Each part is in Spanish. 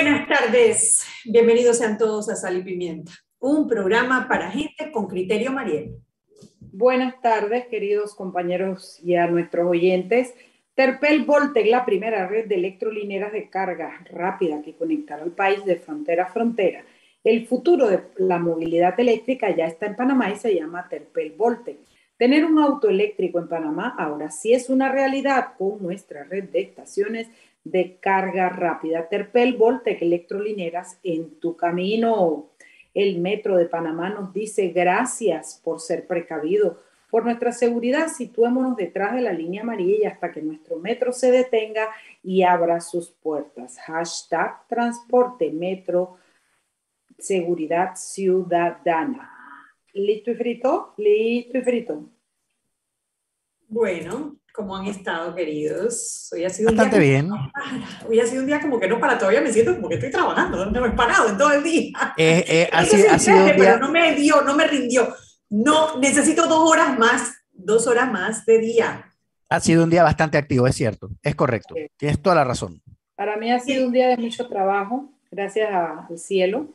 Buenas tardes, bienvenidos sean todos a Sal y Pimienta, un programa para gente con criterio Mariel. Buenas tardes, queridos compañeros y a nuestros oyentes. Terpel Voltec, la primera red de electrolineras de carga rápida que conectará al país de frontera a frontera. El futuro de la movilidad eléctrica ya está en Panamá y se llama Terpel Voltec. Tener un auto eléctrico en Panamá ahora sí es una realidad con nuestra red de estaciones de carga rápida. Terpel Voltec Electrolineras en tu camino. El Metro de Panamá nos dice gracias por ser precavido. Por nuestra seguridad, situémonos detrás de la línea amarilla hasta que nuestro metro se detenga y abra sus puertas. Hashtag transporte metro seguridad ciudadana. ¿Listo y frito? Listo y frito. Bueno, ¿cómo han estado, queridos? Hoy ha sido Bastante un día bien. Hoy ha sido un día como que no para, todavía me siento como que estoy trabajando, no me he parado en todo el día. Eh, eh, ha, sido, ha sido un día, pero no me dio, no me rindió. No, necesito dos horas más, dos horas más de día. ha sido un día bastante activo, es cierto, es correcto. Sí. Tienes toda la razón. Para mí ha sido un día de mucho trabajo, gracias a- al cielo.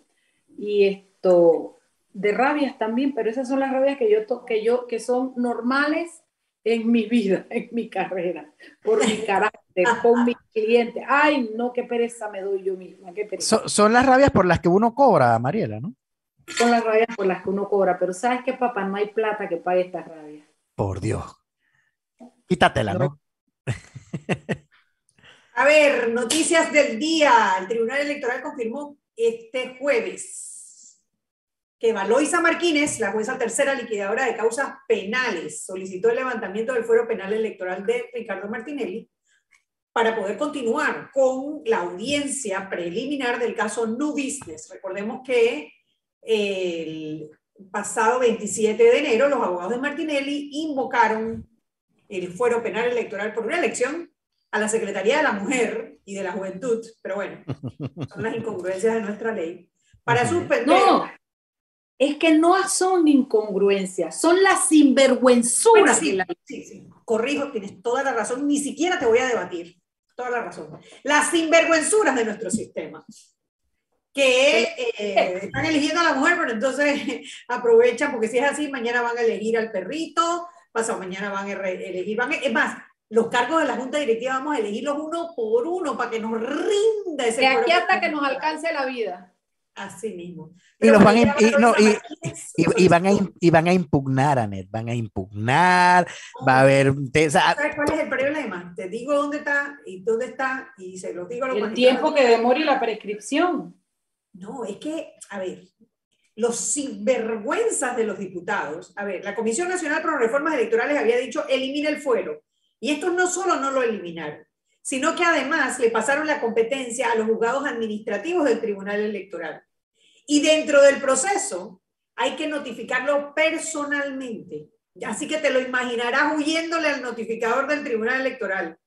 Y esto, de rabias también, pero esas son las rabias que yo, to- que yo, que son normales en mi vida, en mi carrera, por mi carácter, con mis clientes. Ay, no, qué pereza me doy yo misma, qué pereza. So- son las rabias por las que uno cobra, Mariela, ¿no? Son las rabias por las que uno cobra, pero ¿sabes qué, papá? No hay plata que pague estas rabias. Por Dios. Quítatela, ¿no? A ver, noticias del día. El Tribunal Electoral confirmó este jueves que Valoisa Martínez, la jueza tercera liquidadora de causas penales, solicitó el levantamiento del fuero penal electoral de Ricardo Martinelli para poder continuar con la audiencia preliminar del caso New Business. Recordemos que el pasado 27 de enero los abogados de Martinelli invocaron el fuero penal electoral por una elección a la Secretaría de la Mujer y de la Juventud, pero bueno, son las incongruencias de nuestra ley, para suspender. No, es que no son incongruencias, son las sinvergüenzuras. sí, la- sí, sí, corrijo, tienes toda la razón, ni siquiera te voy a debatir, toda la razón. Las sinvergüenzuras de nuestro sistema, que eh, están eligiendo a la mujer, pero entonces aprovechan, porque si es así, mañana van a elegir al perrito, pasado mañana van a elegir, van a- es más, los cargos de la Junta Directiva vamos a elegirlos uno por uno para que nos rinda ese De aquí hasta que nos alcance la vida. Así mismo. Y los van a y- no, y- Y, y van a, y van a impugnar, Anet, van a impugnar, va a haber... te- o sea, ¿Sabes cuál es el problema? Te digo dónde está y dónde está y se lo digo a los El tiempo que demore la prescripción. No, es que, a ver, los sinvergüenzas de los diputados. A ver, la Comisión Nacional para Reformas Electorales había dicho elimina el fuero. Y estos no solo no lo eliminaron, sino que además le pasaron la competencia a los juzgados administrativos del Tribunal Electoral. Y dentro del proceso hay que notificarlo personalmente. Así que te lo imaginarás huyéndole al notificador del Tribunal Electoral.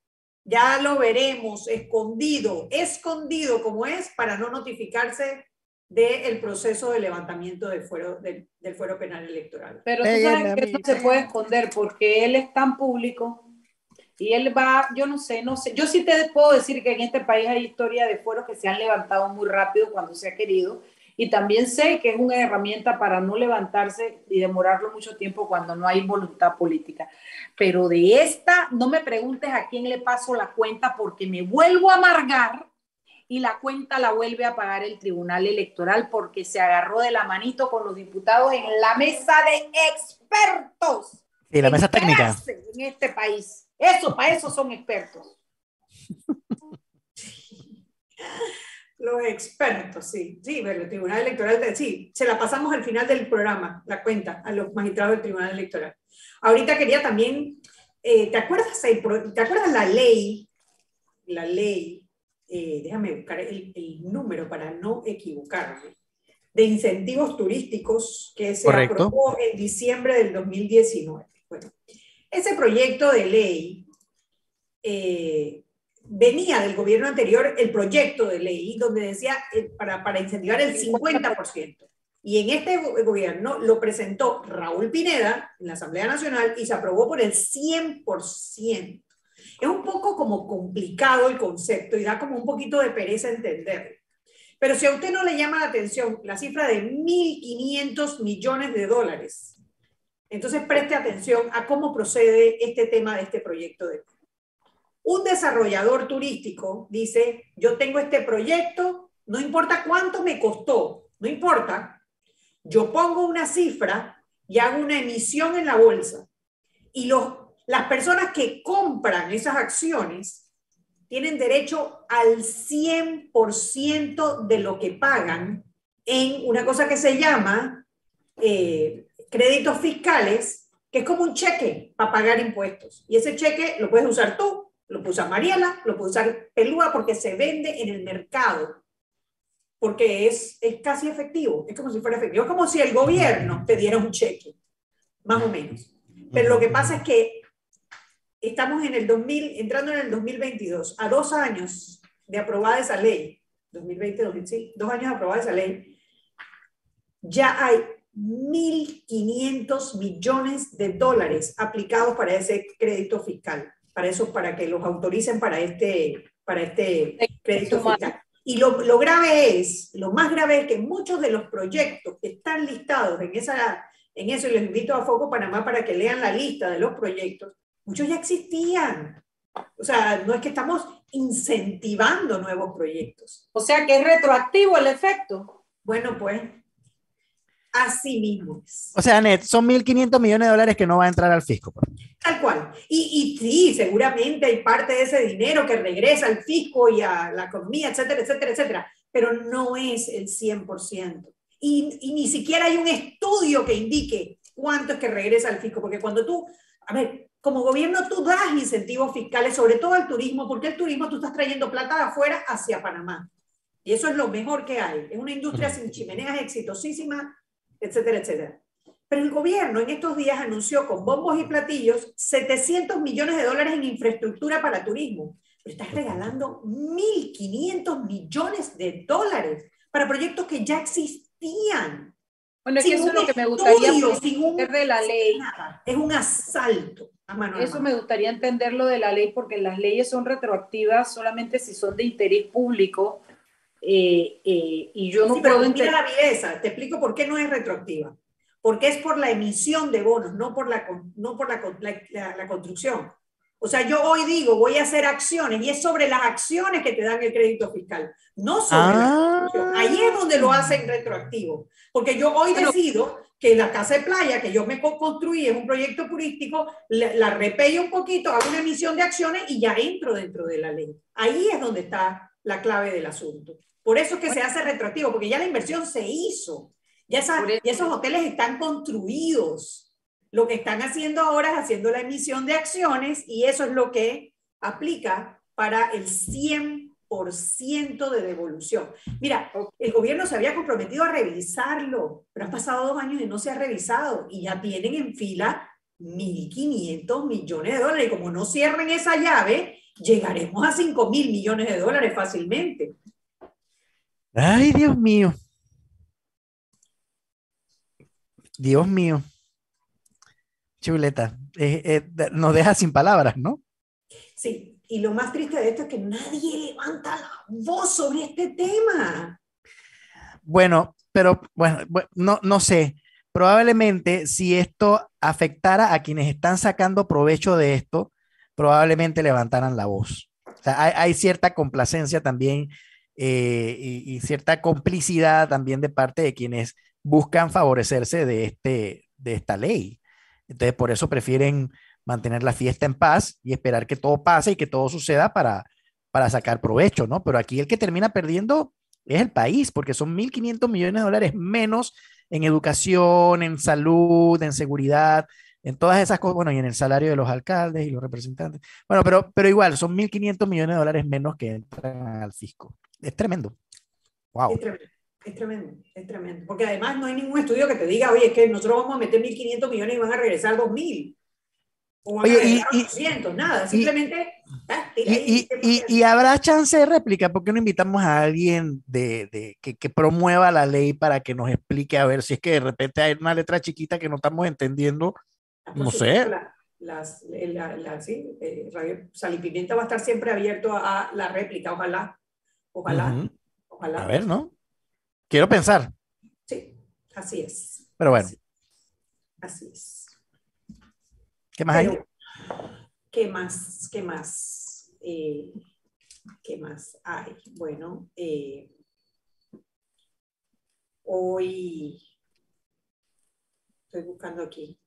Ya lo veremos, escondido, escondido como es, para no notificarse del proceso de levantamiento del fuero, del, del fuero penal electoral. Pero tú sabes que eso se puede esconder porque él es tan público y él va, yo no sé, no sé. Yo sí te puedo decir que en este país hay historia de fueros que se han levantado muy rápido cuando se ha querido y también sé que es una herramienta para no levantarse y demorarlo mucho tiempo cuando no hay voluntad política. Pero de esta, no me preguntes a quién le paso la cuenta porque me vuelvo a amargar y la cuenta la vuelve a pagar el Tribunal Electoral porque se agarró de la manito con los diputados en la mesa de expertos. sí, la mesa técnica. En este país. Eso, para eso son expertos. Los expertos, sí. Sí, pero el Tribunal Electoral, te- sí, se la pasamos al final del programa, la cuenta, a los magistrados del Tribunal Electoral. Ahorita quería también, eh, ¿te acuerdas, ¿te acuerdas la ley? La ley, eh, déjame buscar el, el número para no equivocarme, de incentivos turísticos que se Correcto. aprobó en diciembre del 2019. Bueno, ese proyecto de ley eh, venía del gobierno anterior el proyecto de ley donde decía eh, para, para incentivar el 50%. Y en este go- gobierno lo presentó Raúl Pineda en la Asamblea Nacional y se aprobó por el 100%. Es un poco como complicado el concepto y da como un poquito de pereza entenderlo. Pero si a usted no le llama la atención la cifra de 1.500 millones de dólares, entonces preste atención a cómo procede este tema de este proyecto un desarrollador turístico dice, yo tengo este proyecto, no importa cuánto me costó, no importa, yo pongo una cifra y hago una emisión en la bolsa. Y los, las personas que compran esas acciones tienen derecho al 100% de lo que pagan en una cosa que se llama eh, créditos fiscales, que es como un cheque para pagar impuestos. Y ese cheque lo puedes usar tú lo puede usar Mariela, lo puede usar Pelúa porque se vende en el mercado. Porque es, es casi efectivo. Es como si fuera efectivo. Es como si el gobierno te diera un cheque, más o menos. Pero lo que pasa es que estamos en el 2000, entrando en el 2022, a dos años de aprobada esa ley, 2020, 2006, dos años de aprobada esa ley, ya hay 1.500 millones de dólares aplicados para ese crédito fiscal para eso, para que los autoricen para este, para este crédito fiscal. Y lo, lo, grave es, lo más grave es que muchos de los proyectos que están listados en, esa, en eso, y les invito a Foco Panamá para que lean la lista de los proyectos, muchos ya existían. O sea, no es que estamos incentivando nuevos proyectos. O sea, que es retroactivo el efecto. Bueno, pues así mismo O sea, Net, son 1.500 millones de dólares que no va a entrar al fisco. Pues. Tal cual. Y, y sí, seguramente hay parte de ese dinero que regresa al fisco y a la economía, etcétera, etcétera, etcétera, pero no es el 100%. Y, y ni siquiera hay un estudio que indique cuánto es que regresa al fisco, porque cuando tú, a ver, como gobierno tú das incentivos fiscales, sobre todo al turismo, porque el turismo tú estás trayendo plata de afuera hacia Panamá. Y eso es lo mejor que hay. Es una industria sin chimeneas exitosísima etcétera, etcétera. Pero el gobierno en estos días anunció con bombos y platillos 700 millones de dólares en infraestructura para turismo. Pero estás regalando 1.500 millones de dólares para proyectos que ya existían. Bueno, es que eso es lo que me gustaría entender de la ley. Es un asalto. Eso me gustaría entenderlo de la ley porque las leyes son retroactivas solamente si son de interés público eh, eh, y yo no puedo entender. la viveza, te explico por qué no es retroactiva. Porque es por la emisión de bonos, no por la, no por la, la, construcción. O sea, yo hoy digo, voy a hacer acciones y es sobre las acciones que te dan el crédito fiscal, no sobre la ah. construcción. Ahí es donde lo hacen retroactivo. Porque yo hoy decido que la casa de playa que yo me construí es un proyecto turístico, la, la repello un poquito, hago una emisión de acciones y ya entro dentro de la ley. Ahí es donde está la clave del asunto. Por eso es que se hace retroactivo, porque ya la inversión se hizo. Ya, esos hoteles están construidos. Lo que están haciendo ahora es haciendo la emisión de acciones y eso es lo que aplica para el 100% de devolución. Mira, el gobierno se había comprometido a revisarlo, pero han pasado dos años y no se ha revisado y ya tienen en fila 1.500 millones de dólares. Y como no cierren esa llave, llegaremos a 5.000 millones de dólares fácilmente. Ay, Dios mío. Dios mío. Chuleta. nos deja sin palabras, ¿no? Sí, y lo más triste de esto es que nadie levanta la voz sobre este tema. Bueno, pero bueno, no, no sé. Probablemente si esto afectara a quienes están sacando provecho de esto, probablemente levantaran la voz. Hay, cierta complacencia también eh, y, cierta complicidad también de parte de quienes buscan favorecerse de, este, de esta ley. Entonces, por eso prefieren mantener la fiesta en paz y esperar que todo pase y que todo suceda para, para sacar provecho, ¿no? Pero aquí el que termina perdiendo es el país, porque son 1.500 millones de dólares menos en educación, en salud, en seguridad, en todas esas cosas, bueno, y en el salario de los alcaldes y los representantes. Bueno, pero, pero igual, son 1.500 millones de dólares menos que entran al fisco es tremendo. Wow. Es tremendo, es tremendo, es tremendo. Porque además no hay ningún estudio que te diga, oye, es que nosotros vamos a meter 1.500 millones y van a regresar 2.000. O van oye, a regresar y, 800, nada, simplemente... Y, y, y, habrá chance de réplica, ¿por qué no invitamos a alguien de, de que, que, promueva la ley para que nos explique a ver si es que de repente hay una letra chiquita que no estamos entendiendo? No sé. La, las, la, la, sí, eh, Radio Salipimienta va a estar siempre abierto a la réplica, ojalá Ojalá, Ojalá. A ver, ¿no? Quiero pensar, Sí, así es. pero bueno, Así es. ¿qué más hay? ¿qué más? ¿Qué más? Eh, ¿Qué más hay? Bueno, eh, hoy estoy buscando aquí.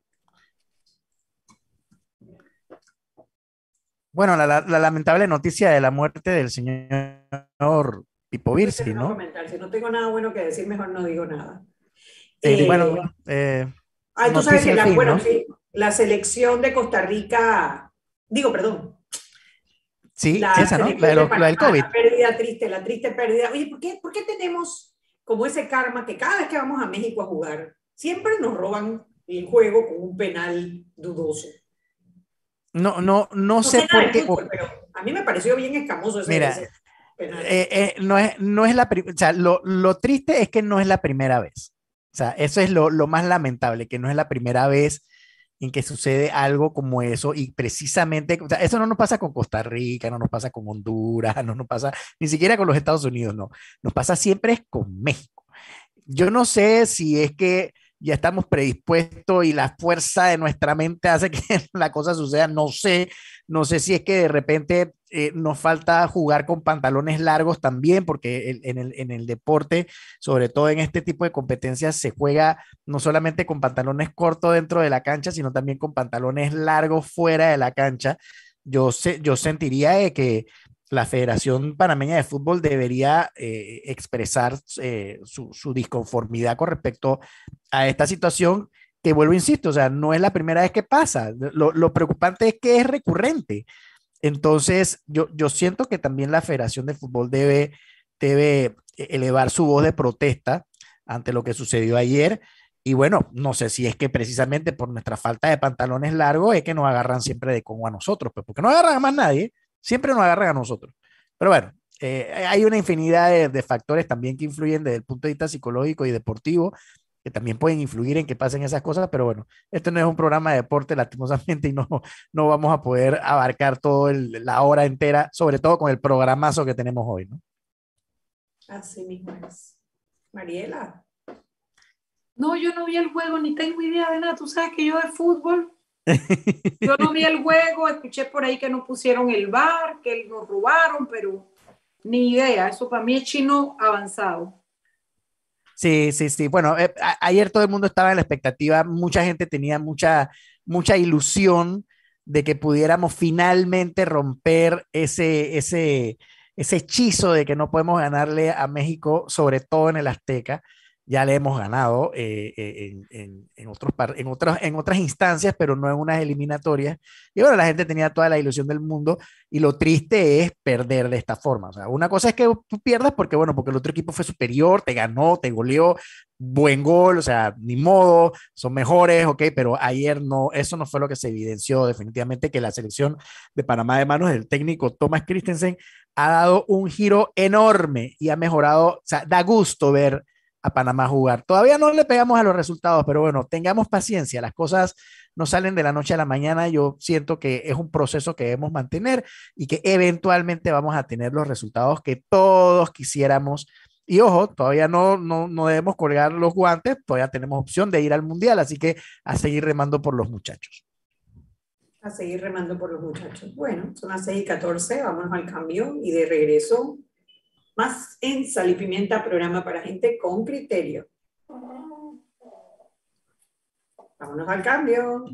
Bueno, la, la- la lamentable noticia de la muerte del señor Pipo Virsi, No. Si no tengo nada bueno que decir, mejor no digo nada. Eh, Eh, bueno, eh, ah, tú sabes que la, fin, bueno, ¿no? sí, la selección de Costa Rica, digo, perdón, sí, la esa, ¿no? La, de de lo- la del COVID. La pérdida triste, la triste pérdida. Oye, ¿por qué, ¿por qué tenemos como ese karma que cada vez que vamos a México a jugar, siempre nos roban el juego con un penal dudoso? No, no, no No sé por qué. fútbol, pero a mí me pareció bien escamoso ese, Mira, ese eh, eh, no es, no es la primera, o sea, lo, lo triste es que no es la primera vez. O sea, eso es lo, lo más lamentable, que no es la primera vez en que sucede algo como eso y precisamente, o sea, eso no nos pasa con Costa Rica, no nos pasa con Honduras, no nos pasa ni siquiera con los Estados Unidos, no, nos pasa siempre es con México. Yo no sé si es que ya estamos predispuestos y la fuerza de nuestra mente hace que la cosa suceda, no sé, no sé si es que de repente eh, nos falta jugar con pantalones largos también, porque en, el, deporte, sobre todo en este tipo de competencias, se juega no solamente con pantalones cortos dentro de la cancha, sino también con pantalones largos fuera de la cancha. Yo, sé, yo sentiría que la Federación Panameña de Fútbol debería eh, expresar eh, su, su disconformidad con respecto a esta situación que vuelvo, insisto, o sea, no es la primera vez que pasa. Lo, preocupante es que es recurrente. Entonces, yo, yo siento que también la Federación de Fútbol debe, debe elevar su voz de protesta ante lo que sucedió ayer. Y bueno, no sé si es que precisamente por nuestra falta de pantalones largos es que nos agarran siempre de como a nosotros, pues porque no agarran a más nadie, siempre nos agarran a nosotros. Pero bueno, eh, hay una infinidad de, de factores también que influyen desde el punto de vista psicológico y deportivo que también pueden influir en que pasen esas cosas, pero bueno, esto no es un programa de deporte lastimosamente y no, no vamos a poder abarcar toda la hora entera, sobre todo con el programazo que tenemos hoy, ¿no? Así mismo es. Mariela. No, yo no vi el juego, ni tengo idea de nada. Tú sabes que yo de fútbol, yo no vi el juego, escuché por ahí que no pusieron el bar, que nos robaron, pero ni idea. Eso para mí es chino avanzado. Sí, sí, sí. Bueno, eh, ayer todo el mundo estaba en la expectativa, mucha gente tenía mucha, mucha ilusión de que pudiéramos finalmente romper ese, ese, ese hechizo de que no podemos ganarle a México, sobre todo en el Azteca. Ya le hemos ganado eh, eh, en, en, en, otros en, otras, en otras instancias, pero no en unas eliminatorias. Y bueno, la gente tenía toda la ilusión del mundo y lo triste es perder de esta forma. O sea, una cosa es que tú pierdas porque, bueno, porque el otro equipo fue superior, te ganó, te goleó, buen gol, o sea, ni modo, son mejores, ok, pero ayer no, eso no fue lo que se evidenció definitivamente que la selección de Panamá de manos del técnico Thomas Christensen ha dado un giro enorme y ha mejorado, o sea, da gusto ver a Panamá jugar. Todavía no le pegamos a los resultados, pero bueno, tengamos paciencia, las cosas no salen de la noche a la mañana, yo siento que es un proceso que debemos mantener y que eventualmente vamos a tener los resultados que todos quisiéramos. Y ojo, todavía no, no, no debemos colgar los guantes, todavía tenemos opción de ir al Mundial, así que a seguir remando por los muchachos. A seguir remando por los muchachos. Bueno, son las 6 y 14, vámonos al cambio y de regreso más en Sal y Pimienta, programa para gente con criterio. Vámonos al cambio.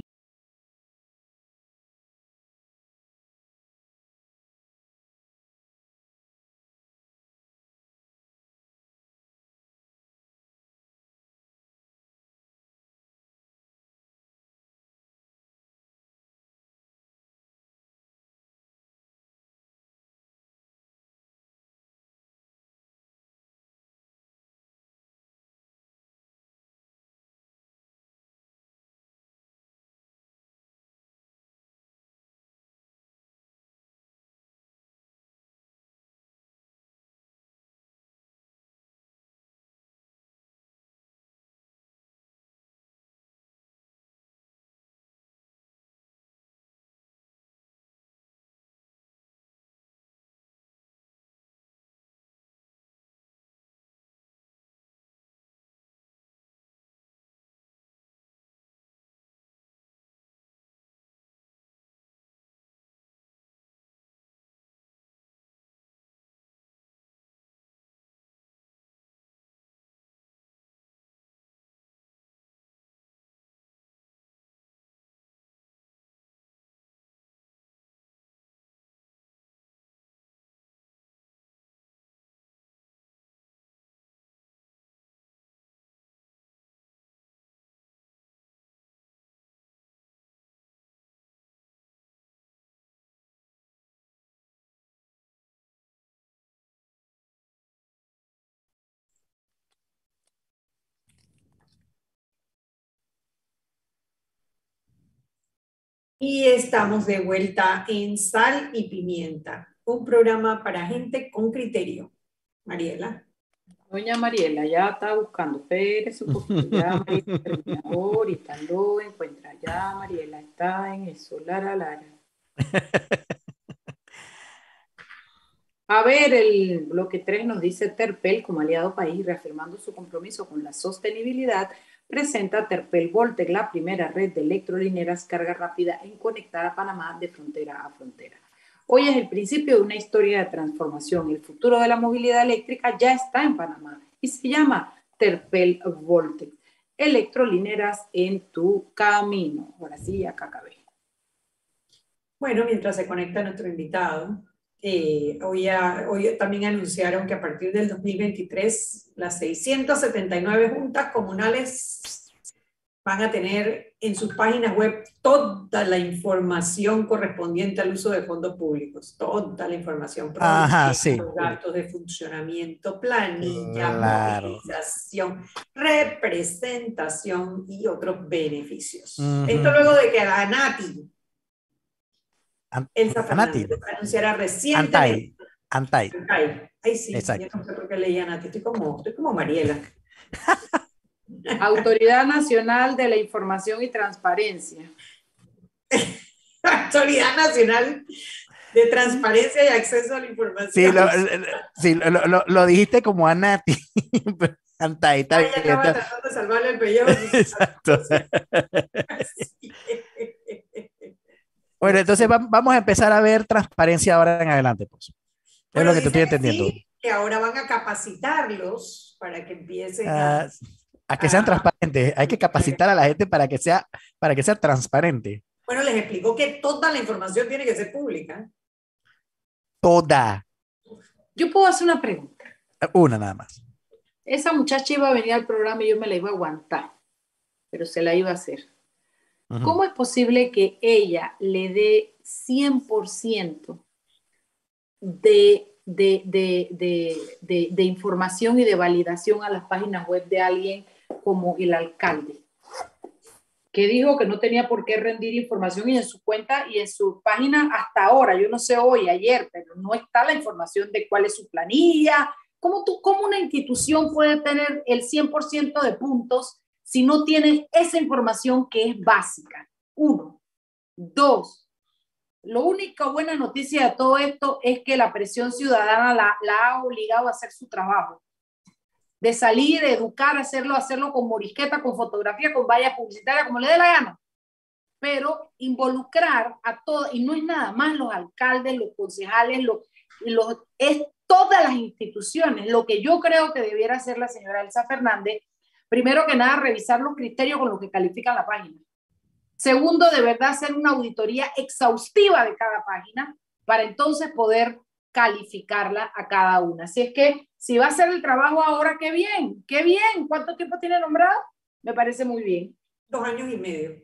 Y estamos de vuelta en Sal y Pimienta, un programa para gente con criterio. Mariela. Doña Mariela ya está buscando, un poquito, ya ahorita lo encuentra, ya Mariela está en eso, Lara Lara. A ver, el bloque 3 nos dice Terpel como aliado país, reafirmando su compromiso con la sostenibilidad, presenta Terpel Voltec, la primera red de electrolineras carga rápida en conectar a Panamá de frontera a frontera. Hoy es el principio de una historia de transformación. El futuro de la movilidad eléctrica ya está en Panamá y se llama Terpel Voltec. Electrolineras en tu camino. Ahora sí, acá acabé. Bueno, mientras se conecta nuestro invitado, eh, hoy, hoy también anunciaron que a partir del 2023 las 679 juntas comunales van a tener en sus páginas web toda la información correspondiente al uso de fondos públicos, toda la información, Ajá, sí. gastos de funcionamiento, planilla, movilización, representación y otros beneficios. Esto luego de que la ANATI, Elsa Fernández, anunciara recientemente. Antai. Antai. Ay, sí, Exacto. yo no sé por qué leía ANATI, estoy como, estoy como Mariela. Autoridad Nacional de la Información y Transparencia. Autoridad Nacional de Transparencia y Acceso a la Información. Sí, lo, sí, lo, lo, lo dijiste como a Nati. Anta, está bien. Tratando de salvarle el pellejo. Exacto. Bueno, entonces vamos a empezar a ver transparencia ahora en adelante, pues. Es lo que te estoy entendiendo. Sí, que ahora van a capacitarlos para que empiecen a ah, a que sean ah. transparentes. Hay que capacitar a la gente para que sea, para que sea transparente. Bueno, les explicó que toda la información tiene que ser pública. Toda. Yo puedo hacer una pregunta. Una nada más. Esa muchacha iba a venir al programa y yo me la iba a aguantar, pero se la iba a hacer. ¿Cómo es posible que ella le dé 100% de de, de, de, información y de validación a las páginas web de alguien como el alcalde, que dijo que no tenía por qué rendir información y en su cuenta y en su página hasta ahora, yo no sé hoy, ayer, pero no está la información de cuál es su planilla. ¿Cómo, tú, cómo una institución puede tener el 100% de puntos si no tiene esa información que es básica? Uno. Dos, lo única buena noticia de todo esto es que la presión ciudadana la, ha obligado a hacer su trabajo. De salir, educar, hacerlo, hacerlo con morisqueta, con fotografía, con valla publicitaria, como le dé la gana. Pero involucrar a todos, y no es nada más los alcaldes, los concejales, los, los, es todas las instituciones. Lo que yo creo que debiera hacer la señora Elsa Fernández, primero que nada, revisar los criterios con los que califican la página Segundo, de verdad hacer una auditoría exhaustiva de cada página para entonces poder calificarla a cada una. Así es que si va a hacer el trabajo ahora, qué bien, qué bien. ¿Cuánto tiempo tiene nombrado? Me parece muy bien. Dos años y medio.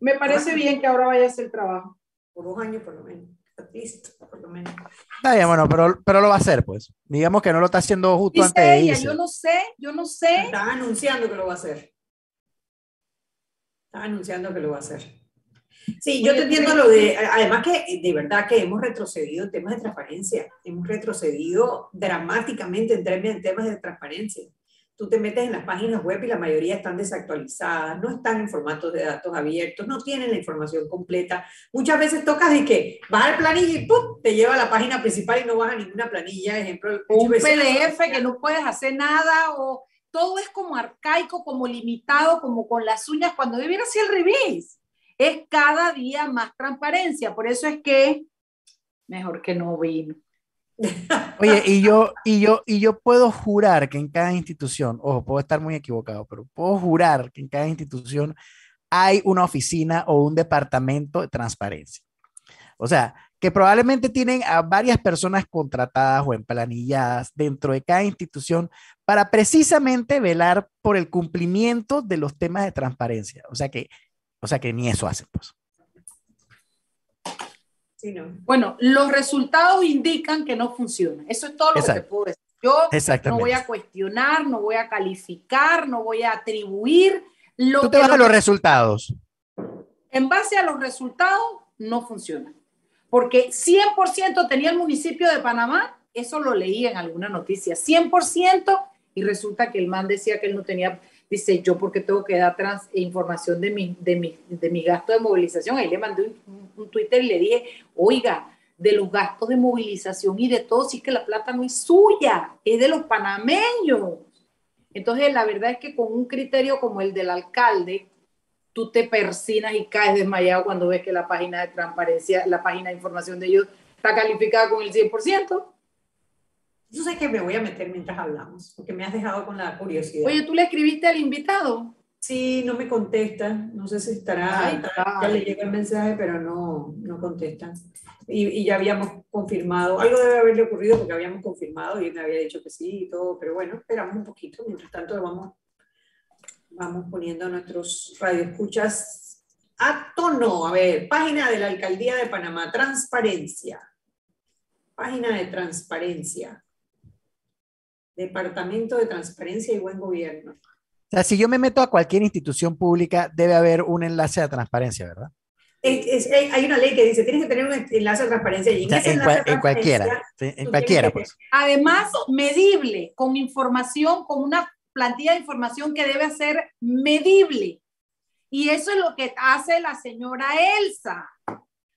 Me parece bien que ahora vaya a hacer el trabajo. Por dos años por lo menos. Listo, por lo menos. Está bien, bueno, pero, pero lo va a hacer, pues. Digamos que no lo está haciendo justo antes de irse. Yo no sé, yo no sé. Está anunciando que lo va a hacer. Está anunciando que lo va a hacer. Sí, yo te entiendo lo de, además que de verdad que hemos retrocedido en temas de transparencia, hemos retrocedido dramáticamente en temas de transparencia. Tú te metes en las páginas web y la mayoría están desactualizadas, no están en formatos de datos abiertos, no tienen la información completa. Muchas veces tocas de que vas al planilla y ¡pum! te lleva a la página principal y no vas a ninguna planilla, ejemplo. Un PDF que no puedes hacer nada o todo es como arcaico, como limitado, como con las uñas, cuando debiera ser al revés. Es cada día más transparencia, por eso es que mejor que no vino. Oye, y yo, y yo, y yo puedo jurar que en cada institución, ojo, puedo estar muy equivocado, pero puedo jurar que en cada institución hay una oficina o un departamento de transparencia. O sea, que probablemente tienen a varias personas contratadas o emplanilladas dentro de cada institución para precisamente velar por el cumplimiento de los temas de transparencia. O sea que, o sea que ni eso hacen, pues. Sí, no. Bueno, los resultados indican que no funciona. Eso es todo lo que puedo decir. Yo no voy a cuestionar, no voy a calificar, no voy a atribuir. Lo Tú te vas a los resultados. En base a los resultados, no funciona. Porque 100% tenía el municipio de Panamá, eso lo leí en alguna noticia, 100%, y resulta que el man decía que él no tenía, dice, yo porque tengo que dar información de mi, de, mi, de mi gasto de movilización. Ahí le mandé un, un Twitter y le dije, oiga, de los gastos de movilización y de todo, sí que la plata no es suya, es de los panameños. Entonces, la verdad es que con un criterio como el del alcalde, tú te persinas y caes desmayado cuando ves que la página de transparencia, la página de información de ellos está calificada con el 100%. Yo sé que me voy a meter mientras hablamos, porque me has dejado con la curiosidad. Oye, ¿tú le escribiste al invitado? Sí, no me contesta. No sé si estará. ya le llega el mensaje, pero no, no contesta. Y, y, ya habíamos confirmado. Algo debe haberle ocurrido porque habíamos confirmado y él me había dicho que sí y todo. Pero bueno, esperamos un poquito. Mientras tanto, vamos, vamos poniendo a nuestros radioescuchas a tono. A ver, página de la Alcaldía de Panamá. Transparencia. Página de transparencia. Departamento de Transparencia y Buen Gobierno. O sea, si yo me meto a cualquier institución pública, debe haber un enlace a transparencia, ¿verdad? hay una ley que dice, tienes que tener un enlace de transparencia. Y en, en, cualquiera, en cualquiera, pues. Además, medible, con información, con una plantilla de información que debe ser medible. Y eso es lo que hace la señora Elsa,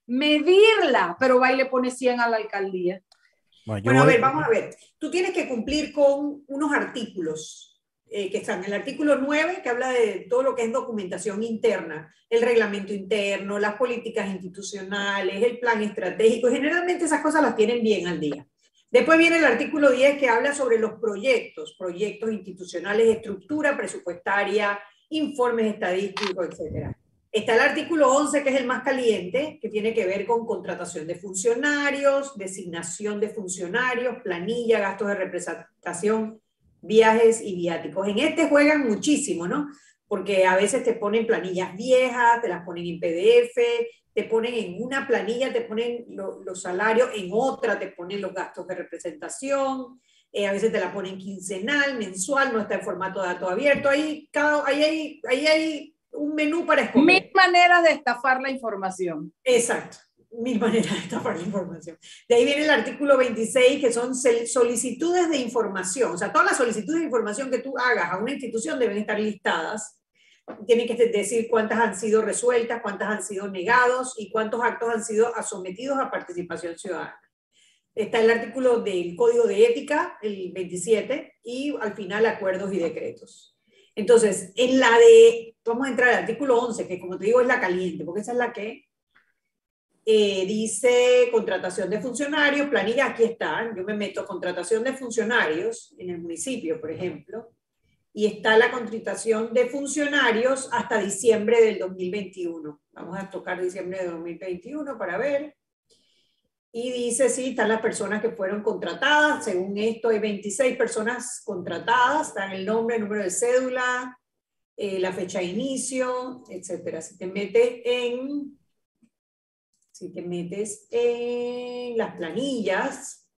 medirla, pero va y le pone 100 a la alcaldía. Bueno, a ver, vamos a ver. Tú tienes que cumplir con unos artículos eh, que están el artículo 9, que habla de todo lo que es documentación interna, el reglamento interno, las políticas institucionales, el plan estratégico. Generalmente esas cosas las tienen bien al día. Después viene el artículo 10 que habla sobre los proyectos, proyectos institucionales, estructura presupuestaria, informes estadísticos, etc. Está el artículo 11, que es el más caliente, que tiene que ver con contratación de funcionarios, designación de funcionarios, planilla, gastos de representación viajes y viáticos. En este juegan muchísimo, ¿no? Porque a veces te ponen planillas viejas, te las ponen en PDF, te ponen en una planilla, te ponen los salarios, en otra te ponen los gastos de representación, eh, a veces te la ponen quincenal, mensual, no está en formato de dato abierto. Ahí, ahí, hay, ahí hay un menú para escoger. Mil maneras de estafar la información. Exacto mil maneras de tapar la información. De ahí viene el artículo 26, que son solicitudes de información. O sea, todas las solicitudes de información que tú hagas a una institución deben estar listadas. Tienen que decir cuántas han sido resueltas, cuántas han sido negados y cuántos actos han sido sometidos a participación ciudadana. Está el artículo del Código de Ética, el 27, y al final acuerdos y decretos. Entonces, en la de, vamos a entrar al artículo 11, que como te digo es la caliente, porque esa es la que eh, dice contratación de funcionarios, planilla, aquí están, yo me meto contratación de funcionarios en el municipio, por ejemplo, y está la contratación de funcionarios hasta diciembre del 2021. Vamos a tocar diciembre de 2021 para ver. Y dice, sí, están las personas que fueron contratadas. Según esto, hay 26 personas contratadas. Están el nombre, el número de cédula, eh, la fecha de inicio, etcétera. Si te metes en si te metes en las planillas,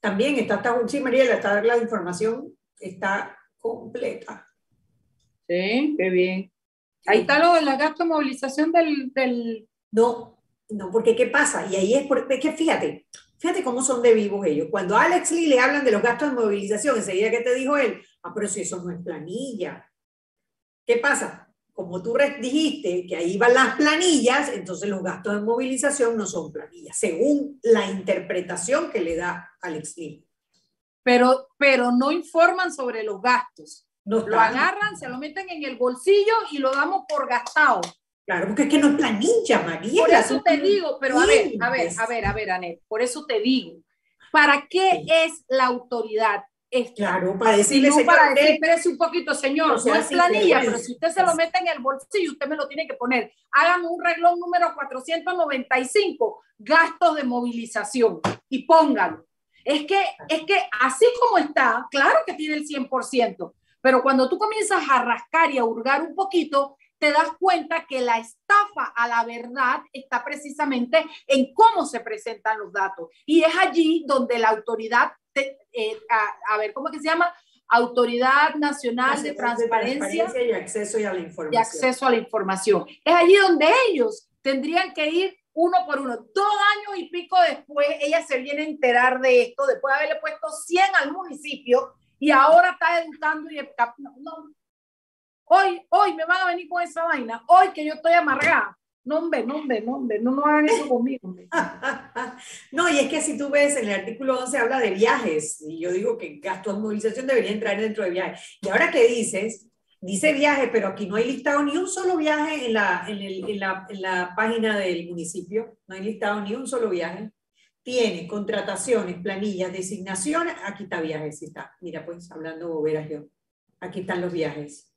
también está, está sí, Mariela, está la información está completa. Sí, qué bien. Ahí está lo de la gasto de movilización del, del... No, no, porque ¿qué pasa? Y ahí es, porque, es que fíjate, fíjate cómo son de vivos ellos. Cuando a Alex Lee le hablan de los gastos de movilización, enseguida que te dijo él, ah, pero si eso no es planilla. ¿Qué pasa? como tú dijiste, que ahí van las planillas, entonces los gastos de movilización no son planillas, según la interpretación que le da Alex Lee. Pero, pero no informan sobre los gastos. lo agarran, se lo meten en el bolsillo y lo damos por gastado. Claro, porque es que no es planilla, María. Por eso te digo, pero a ver, a ver, a ver, a ver, Anet, por eso te digo, ¿para qué es la autoridad? Claro, para decirle, no para decir, espérese un poquito, señor, no, es planilla, pero si usted se lo mete en el bolsillo, usted me lo tiene que poner. Hágame un reglón número 495, gastos de movilización, y póngalo. Es que, es que así como está, claro que tiene el 100%, pero cuando tú comienzas a rascar y a hurgar un poquito, te das cuenta que la estafa a la verdad está precisamente en cómo se presentan los datos. Y es allí donde la autoridad eh, a, ver, ¿cómo que se llama? Autoridad Nacional de Transparencia, y acceso a la información. Y acceso a la información. Es allí donde ellos tendrían que ir uno por uno. Dos años y pico después, ella se viene a enterar de esto, después de haberle puesto 100 al municipio y ahora está educando y no, no. Hoy, hoy me van a venir con esa vaina, hoy que yo estoy amargada. No, hombre, no, hombre, no, hombre, no, no hagan eso conmigo. no, y es que si tú ves, en el artículo 11 habla de viajes, y yo digo que gasto de movilización debería entrar dentro de viajes. Y ahora que dices, dice viaje, pero aquí no hay listado ni un solo viaje en la, en, el, en, la, en la página del municipio, no hay listado ni un solo viaje. Tiene contrataciones, planillas, designaciones, aquí está viajes, está. Mira, pues hablando veras yo, aquí están los viajes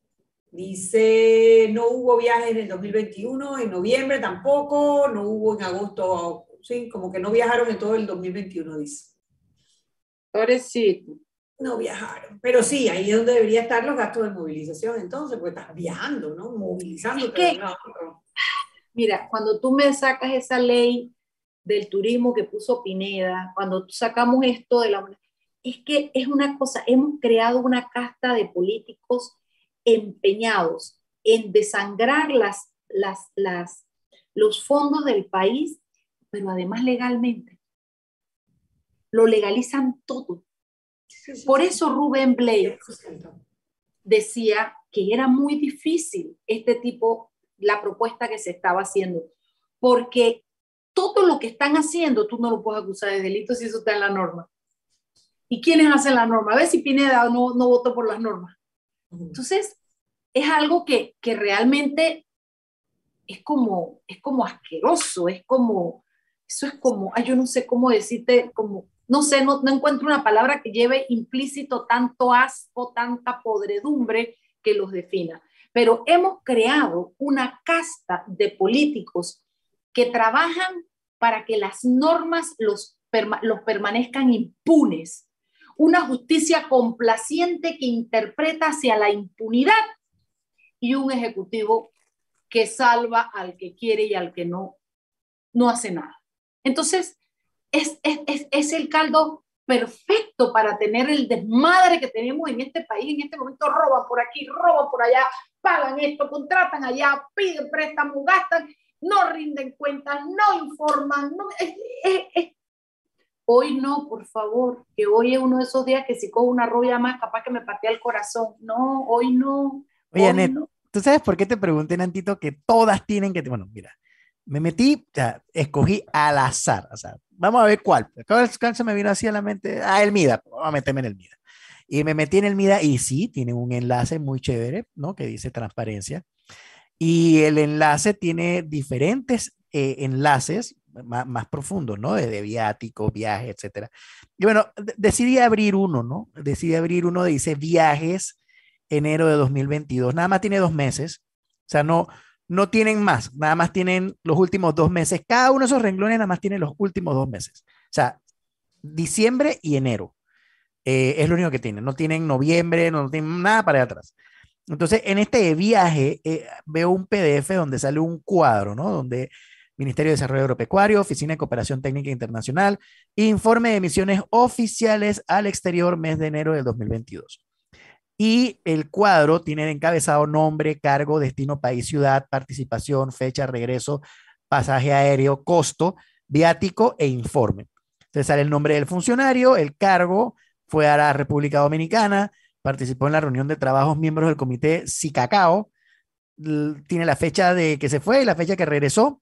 Dice, no hubo viajes en el 2021, en noviembre tampoco, no hubo en agosto, sí, como que no viajaron en todo el 2021, dice. sí. No viajaron, pero sí, ahí es donde debería estar los gastos de movilización, entonces, porque estás viajando, ¿no? Movilizando. mira, cuando tú me sacas esa ley del turismo que puso Pineda, cuando sacamos esto de la... Es que es una cosa, hemos creado una casta de políticos empeñados en desangrar las, las, las, los fondos del país, pero además legalmente. Lo legalizan todo. Por eso Rubén Blake decía que era muy difícil este tipo, la propuesta que se estaba haciendo, porque todo lo que están haciendo tú no lo puedes acusar de delito si eso está en la norma. ¿Y quiénes hacen la norma? A ver si Pineda no, no votó por las normas. Entonces, es algo que, que realmente es como, es como asqueroso, es como, eso es como, ay, yo no sé cómo decirte, como, no sé, no, no encuentro una palabra que lleve implícito tanto asco, tanta podredumbre que los defina. Pero hemos creado una casta de políticos que trabajan para que las normas los, los permanezcan impunes una justicia complaciente que interpreta hacia la impunidad y un ejecutivo que salva al que quiere y al que no, no hace nada. Entonces, es, es, es el caldo perfecto para tener el desmadre que tenemos en este país. En este momento roban por aquí, roban por allá, pagan esto, contratan allá, piden préstamos, gastan, no rinden cuentas, no informan. No, es, Hoy no, por favor, que hoy es uno de esos días que si cojo una rubia más, capaz que me patea el corazón. No, hoy no. Oye, Anet, ¿tú sabes por qué te pregunté, Nantito, que todas tienen que... Bueno, mira, me metí, o sea, escogí al azar, o sea, vamos a ver cuál. ¿Cuál se me vino así a la mente? Ah, el MIDA, vamos a meterme en el MIDA. Y me metí en el MIDA y sí, tiene un enlace muy chévere, ¿no? Que dice transparencia. Y el enlace tiene diferentes eh, enlaces más, profundos, ¿no? De, viáticos, viajes, etcétera. Y bueno, decidí abrir uno, ¿no? Decidí abrir uno, dice viajes, enero de 2022. Nada más tiene dos meses. O sea, no, no tienen más, nada más tienen los últimos dos meses. Cada uno de esos renglones nada más tiene los últimos dos meses. O sea, diciembre y enero. Eh, es lo único que tienen. No tienen noviembre, no tienen nada para atrás. Entonces, en este viaje eh, veo un PDF donde sale un cuadro, ¿no? Donde Ministerio de Desarrollo Agropecuario, Oficina de Cooperación Técnica Internacional, informe de emisiones oficiales al exterior mes de enero del 2022. Y el cuadro tiene encabezado nombre, cargo, destino, país, ciudad, participación, fecha, regreso, pasaje aéreo, costo, viático e informe. Entonces sale el nombre del funcionario, el cargo, fue a la República Dominicana, participó en la reunión de trabajos miembros del comité SICACAO, tiene la fecha de que se fue y la fecha que regresó,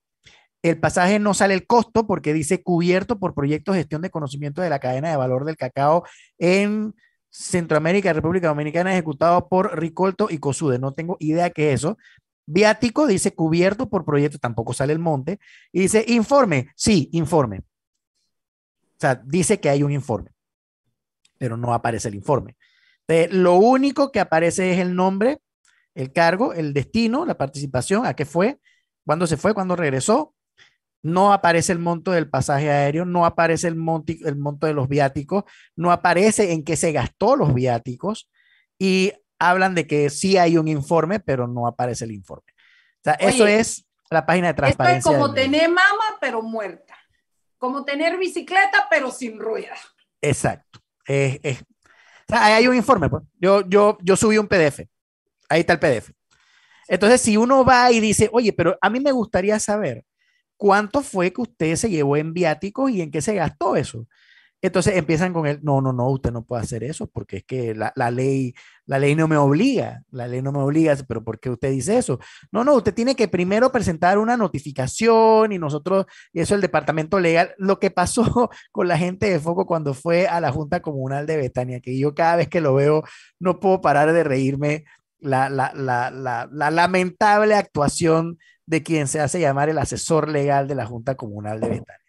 el pasaje no sale el costo porque dice cubierto por proyectos de gestión de conocimiento de la cadena de valor del cacao en Centroamérica República Dominicana ejecutado por Ricolto y Cosude. No tengo idea qué es eso. Viático dice cubierto por proyecto, tampoco sale el monte. Y dice informe, sí, informe. O sea, dice que hay un informe, pero no aparece el informe. lo único que aparece es el nombre, el cargo, el destino, la participación, a qué fue, cuándo se fue, cuándo regresó, no aparece el monto del pasaje aéreo, no aparece el, monto, el monto de los viáticos, no aparece en qué se gastó los viáticos y hablan de que sí hay un informe, pero no aparece el informe. O sea, eso es la página de transparencia. Esto es como tener mama, pero muerta. Como tener bicicleta, pero sin ruedas. Exacto. ahí hay un informe, pues. Yo, yo, yo subí un PDF. Ahí está el PDF. Entonces, si uno va y dice, oye, pero a mí me gustaría saber cuánto fue que usted se llevó en viáticos y en qué se gastó eso. Entonces empiezan con el, no, no, no, usted no puede hacer eso porque es que la, la, ley, la ley no me obliga, la ley no me obliga, pero ¿por qué usted dice eso? No, no, usted tiene que primero presentar una notificación y nosotros, y eso el departamento legal, lo que pasó con la gente de Foco cuando fue a la Junta Comunal de Betania, que yo cada vez que lo veo no puedo parar de reírme, la, la, la, la lamentable actuación de quien se hace llamar el asesor legal de la Junta Comunal de Betania.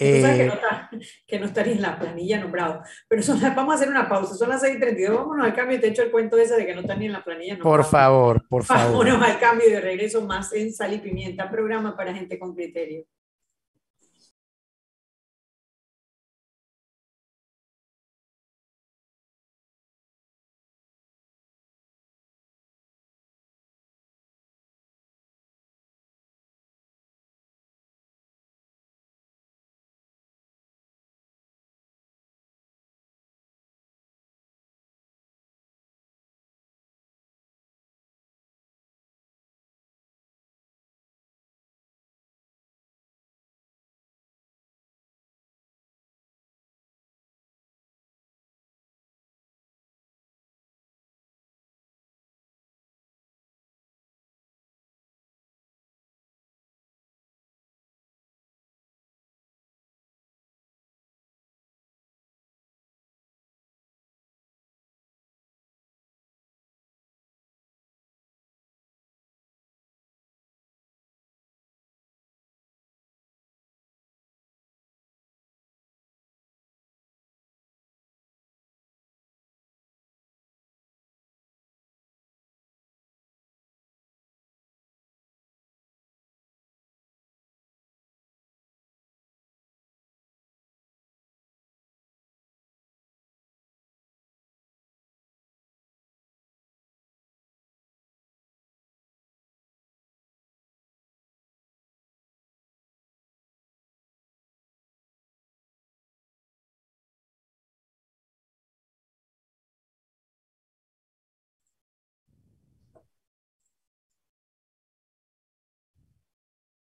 Eh, sabes que, no está, que no estaría en la planilla nombrado. Pero son, vamos a hacer una pausa, son las 6.32, vámonos al cambio y te echo el cuento ese de que no está ni en la planilla nombrado. Por favor, por favor. Vámonos al cambio y de regreso más en Sal y Pimienta, programa para gente con criterio.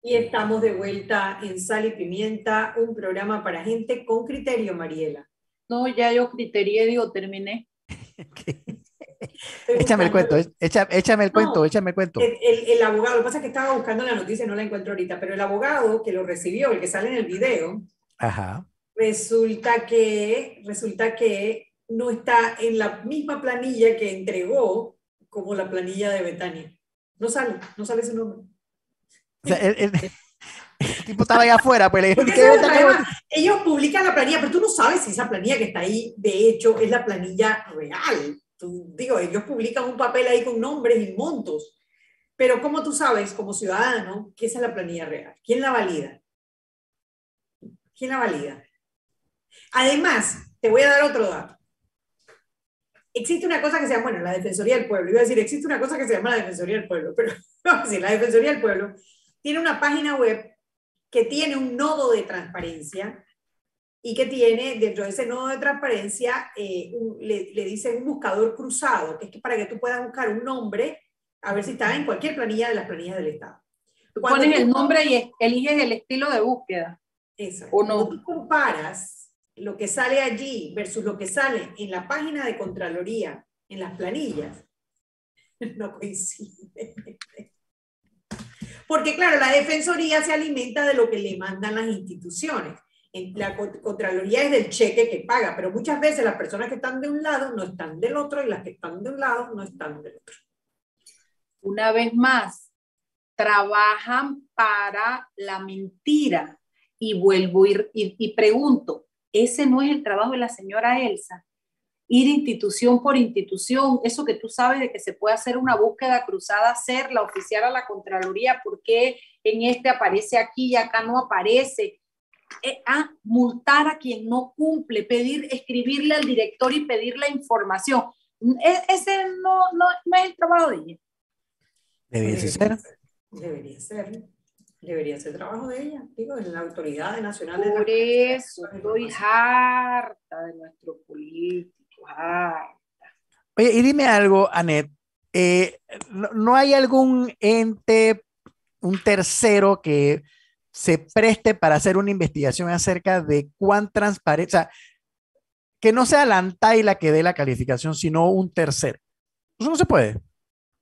Y estamos de vuelta en Sal y Pimienta, un programa para gente con criterio, Mariela. No, ya yo criterié, digo, terminé. échame el cuento, échame, el cuento, échame el cuento. El, abogado, lo que pasa es que estaba buscando la noticia, no la encuentro ahorita, pero el abogado que lo recibió, el que sale en el video, resulta que resulta que no está en la misma planilla que entregó como la planilla de Betania. No sale, no sale su nombre. O sea, el, tipo estaba ahí afuera, pues le ellos publican la planilla, pero tú no sabes si esa planilla que está ahí, de hecho, es la planilla real. Tú, digo, ellos publican un papel ahí con nombres y montos, pero ¿cómo tú sabes, como ciudadano, que esa es la planilla real? ¿Quién la valida? ¿Quién la valida? Además, te voy a dar otro dato. Existe una cosa que se llama, bueno, la Defensoría del Pueblo. Iba a decir, existe una cosa que se llama la Defensoría del Pueblo, pero a decir, la Defensoría del Pueblo tiene una página web que tiene un nodo de transparencia y que tiene dentro de ese nodo de transparencia, eh, le, le dice un buscador cruzado, que es que para que tú puedas buscar un nombre, a ver si está en cualquier planilla de las planillas del Estado. Tú pones el nombre y eliges el estilo de búsqueda. Eso. O no. Tú comparas lo que sale allí versus lo que sale en la página de Contraloría, en las planillas, no coincide. Porque claro, la Defensoría se alimenta de lo que le mandan las instituciones. La Contraloría es del cheque que paga, pero muchas veces las personas que están de un lado no están del otro y las que están de un lado no están del otro. Una vez más, trabajan para la mentira. Y vuelvo y, y pregunto, ¿ese no es el trabajo de la señora Elsa? Ir institución por institución, eso que tú sabes de que se puede hacer una búsqueda cruzada, hacerla oficial a la Contraloría, porque en este aparece aquí y acá no aparece. Eh, a multar a quien no cumple, pedir, escribirle al director y pedir la información. E, ese no, no, no es el trabajo de ella. Debería ser. Debería ser. Debería ser trabajo de ella, digo, en la Autoridad Nacional de Por eso estoy harta de nuestro político Oye, y dime algo, Anet, eh, no, ¿no hay algún ente, un tercero que se preste para hacer una investigación acerca de cuán transparente, o sea, que no sea la ANTAI la que dé la calificación, sino un tercero. Eso no se puede.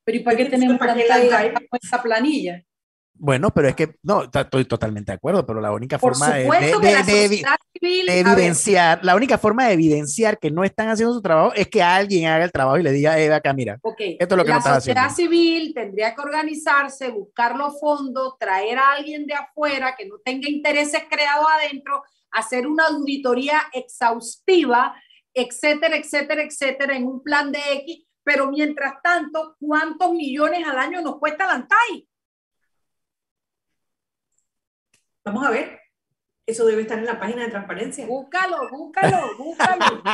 Pero ¿y para qué tenemos ¿Para la esa planilla? Bueno, pero es que, no, estoy totalmente de acuerdo, pero la única Por forma de, la sociedad civil, evidenciar, la única forma de evidenciar que no están haciendo su trabajo es que alguien haga el trabajo y le diga, Eva, acá, mira, ok, esto es lo que la no estás sociedad haciendo. civil tendría que organizarse, buscar los fondos, traer a alguien de afuera que no tenga intereses creados adentro, hacer una auditoría exhaustiva, etcétera, etcétera, etcétera, en un plan de X, pero mientras tanto, ¿cuántos millones al año nos cuesta la ANTAI? Vamos a ver. Eso debe estar en la página de transparencia. Búscalo, búscalo, búscalo.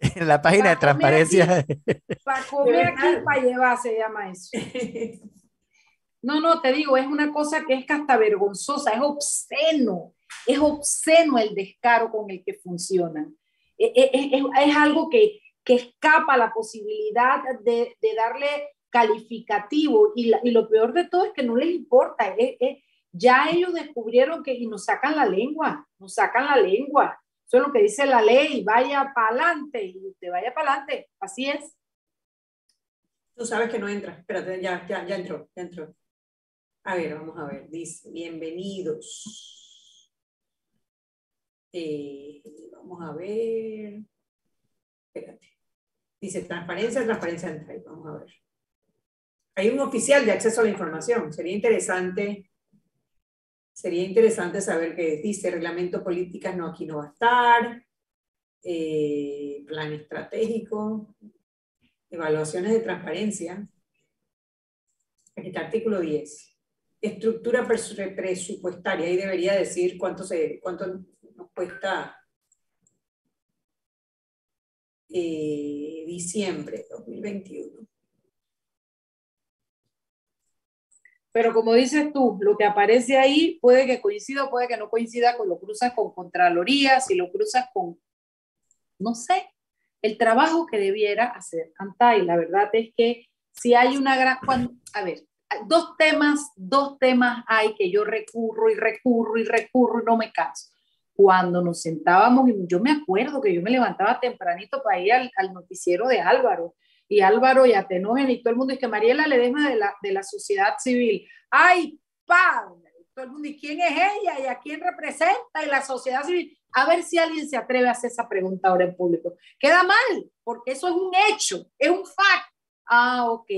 En la página de transparencia. Para comer aquí, para llevar, se llama eso. No, no, te digo, es una cosa que es hasta vergonzosa, es obsceno, es obsceno el descaro con el que funcionan. E- e- Es, es- es algo que, que escapa a la posibilidad de, de darle calificativo y, lo peor de todo es que no les importa. es- es- ya ellos descubrieron que y nos sacan la lengua, nos sacan la lengua. Eso es lo que dice la ley, vaya para adelante y usted vaya para adelante. Así es. Tú sabes que no entra. Espérate, ya, ya, ya entró, ya entró. A ver, vamos a ver. Dice, bienvenidos. Eh, vamos a ver. Espérate. Dice, transparencia, transparencia entra. Vamos a ver. Hay un oficial de acceso a la información. Sería interesante, sería interesante saber qué dice reglamento políticas, no, aquí no va a estar. Eh, plan estratégico, evaluaciones de transparencia. Aquí está artículo 10. Estructura presu- presupuestaria. Ahí debería decir cuánto, se, cuánto nos cuesta eh, diciembre 2021. Pero como dices tú, lo que aparece ahí puede que coincida puede que no coincida con lo cruzas con Contraloría, si lo cruzas con, no sé, el trabajo que debiera hacer ANTAI. La verdad es que si hay una gran, cuando, a ver, dos temas, dos temas hay que yo recurro y recurro y recurro y no me canso. Cuando nos sentábamos, yo me acuerdo que yo me levantaba tempranito para ir al, al noticiero de Álvaro, y Álvaro y Atenógen y todo el mundo, y que Mariela Ledesma de la, de la sociedad civil. ¡Ay, padre! Todo el mundo, ¿y quién es ella? ¿Y a quién representa? Y la sociedad civil. A ver si alguien se atreve a hacer esa pregunta ahora en público. Queda mal, porque eso es un hecho, es un fact. Ah, ok.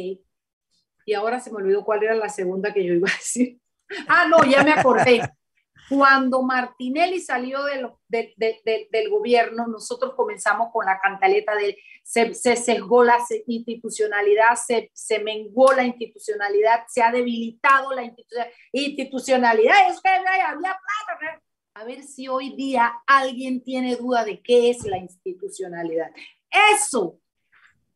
Y ahora se me olvidó cuál era la segunda que yo iba a decir. Ah, no, ya me acordé. Cuando Martinelli salió del gobierno, nosotros comenzamos con la cantaleta de se, se sesgó la institucionalidad, se, se menguó la institucionalidad, se ha debilitado la institu- institucionalidad. Es que había plata. A ver si hoy día alguien tiene duda de qué es la institucionalidad. Eso,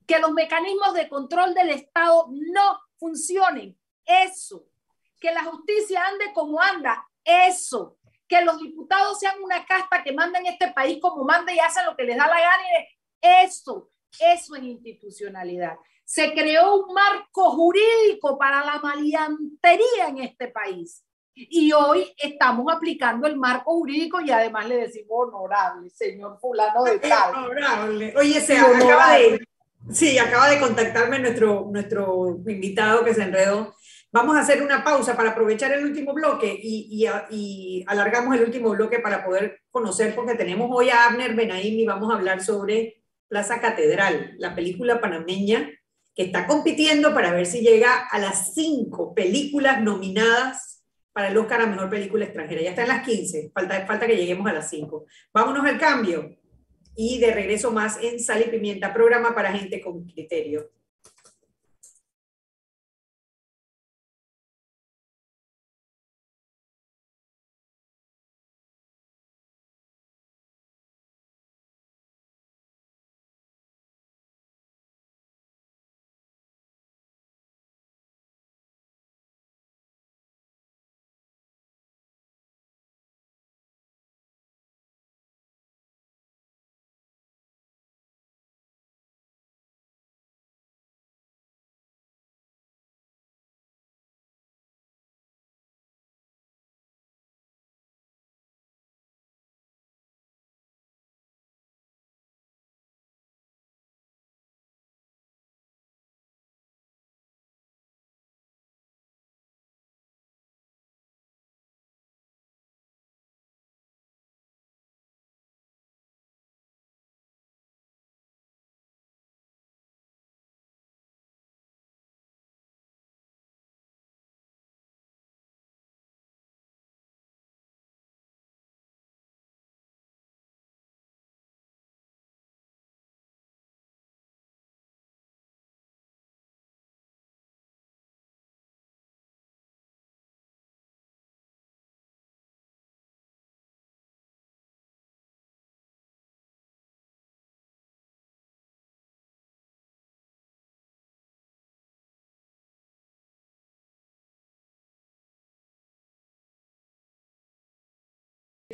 que los mecanismos de control del Estado no funcionen. Eso, que la justicia ande como anda. Eso, que los diputados sean una casta que manda en este país como manda y hacen lo que les da la gana. Eso, eso es institucionalidad. Se creó un marco jurídico para la maleantería en este país. Y hoy estamos aplicando el marco jurídico y además le decimos honorable, señor fulano de tal. Honorable. Oye, se acaba de, sí, acaba de contactarme nuestro, nuestro invitado que se enredó. Vamos a hacer una pausa para aprovechar el último bloque y, alargamos el último bloque para poder conocer, porque tenemos hoy a Abner Benaim y vamos a hablar sobre Plaza Catedral, la película panameña que está compitiendo para ver si llega a las cinco películas nominadas para el Oscar a Mejor Película Extranjera. Ya está las 15, falta, falta que lleguemos a las 5. Vámonos al cambio y de regreso más en Sal y Pimienta, programa para gente con criterio.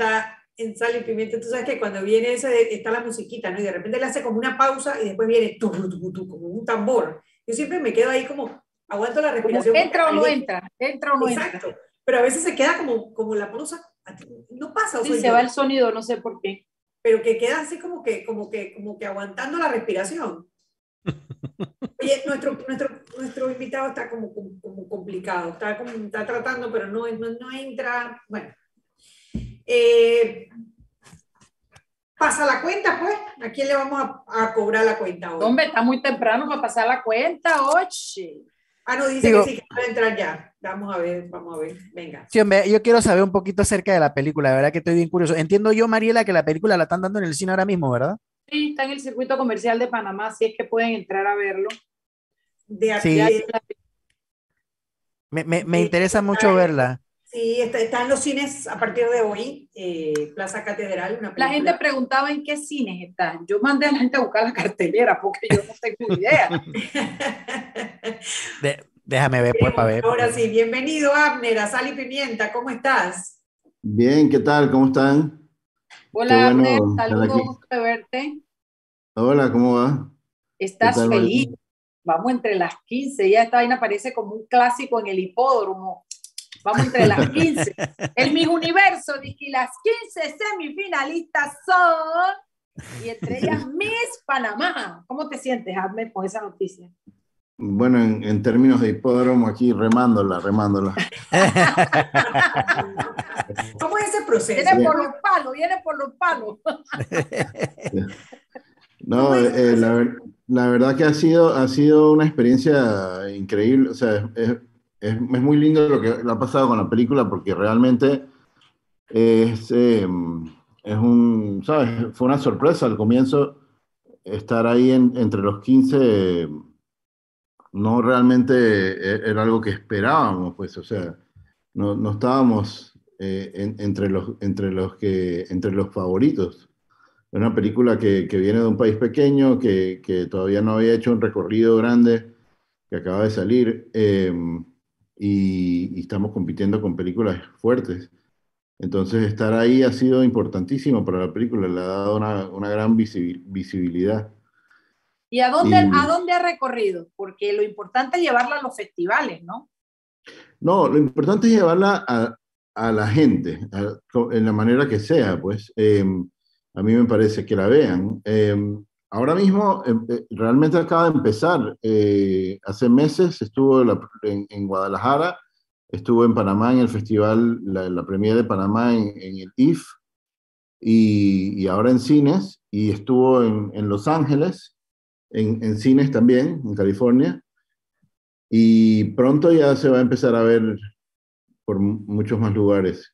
Está en sal y pimienta, tú sabes que cuando viene ese, está la musiquita, ¿no? Y de repente le hace como una pausa y después viene tu, tu, tu, como un tambor. Yo siempre me quedo ahí como, aguanto la respiración. entra o no entra, entra o no Exacto. Pero a veces se queda como, como la pausa, no pasa. O sí, se va el sonido, no sé por qué. Pero que queda así como que, como que, como que aguantando la respiración. Oye, nuestro, nuestro, nuestro invitado está como, como, complicado, está, como, está tratando, pero no, no, no entra. Bueno, eh, pasa la cuenta, pues. ¿A quién le vamos a, cobrar la cuenta hoy? Hombre, está muy temprano para pasar la cuenta, oye. Ah, no, dice que sí que puede entrar ya. Vamos a ver, vamos a ver. Venga. Sí, hombre, yo quiero saber un poquito acerca de la película, de verdad que estoy bien curioso. Entiendo yo, Mariela, que la película la están dando en el cine ahora mismo, ¿verdad? Sí, está en el circuito comercial de Panamá, si es que pueden entrar a verlo. De aquí me, me, me interesa mucho verla. Sí, está, en los cines a partir de hoy, eh, Plaza Catedral. la gente preguntaba en qué cines están. Yo mandé a la gente a buscar la cartelera porque yo no tengo idea. déjame ver, pues, para ver. Ahora sí, bienvenido, Abner, a Sal y Pimienta. ¿Cómo estás? Bien, ¿qué tal? ¿Cómo están? Hola, Abner, saludos, gusto de verte. Hola, ¿cómo va? ¿Estás feliz? Vamos entre las 15, ya esta vaina parece como un clásico en el hipódromo Vamos entre las 15. El mi universo, dije, las 15 semifinalistas son, y entre ellas Miss Panamá. ¿Cómo te sientes, Ahmed, con esa noticia? Bueno, en, términos de hipódromo, aquí remándola, remándola. ¿Cómo es ese proceso? Viene por los palos, viene por los palos. No, eh, la, la, verdad que ha sido, ha sido una experiencia increíble. O sea, es, es, muy lindo lo que ha pasado con la película porque realmente es, em, es un, ¿sabes? Fue una sorpresa al comienzo estar ahí entre los 15, no realmente e, era algo que esperábamos, pues, o sea, no, no estábamos eh, entre, los, entre, los que, entre los favoritos. Es una película que, que, viene de un país pequeño, que, que, todavía no había hecho un recorrido grande, que acaba de salir. Eh, y, estamos compitiendo con películas fuertes. Entonces estar ahí ha sido importantísimo para la película, le ha dado una, una gran visibilidad. ¿Y a dónde, a dónde ha recorrido? Porque lo importante es llevarla a los festivales, ¿no? No, lo importante es llevarla a, a la gente, en la manera que sea, pues. Em, a mí me parece que la vean. Em, Ahora mismo, em, eh, realmente acaba de empezar. Eh, hace meses estuvo en, Guadalajara, estuvo en Panamá en el festival, la, la de Panamá en, el IF, y, ahora en cines, y estuvo en, Los Ángeles, en, cines también, en California, y pronto ya se va a empezar a ver por muchos más lugares.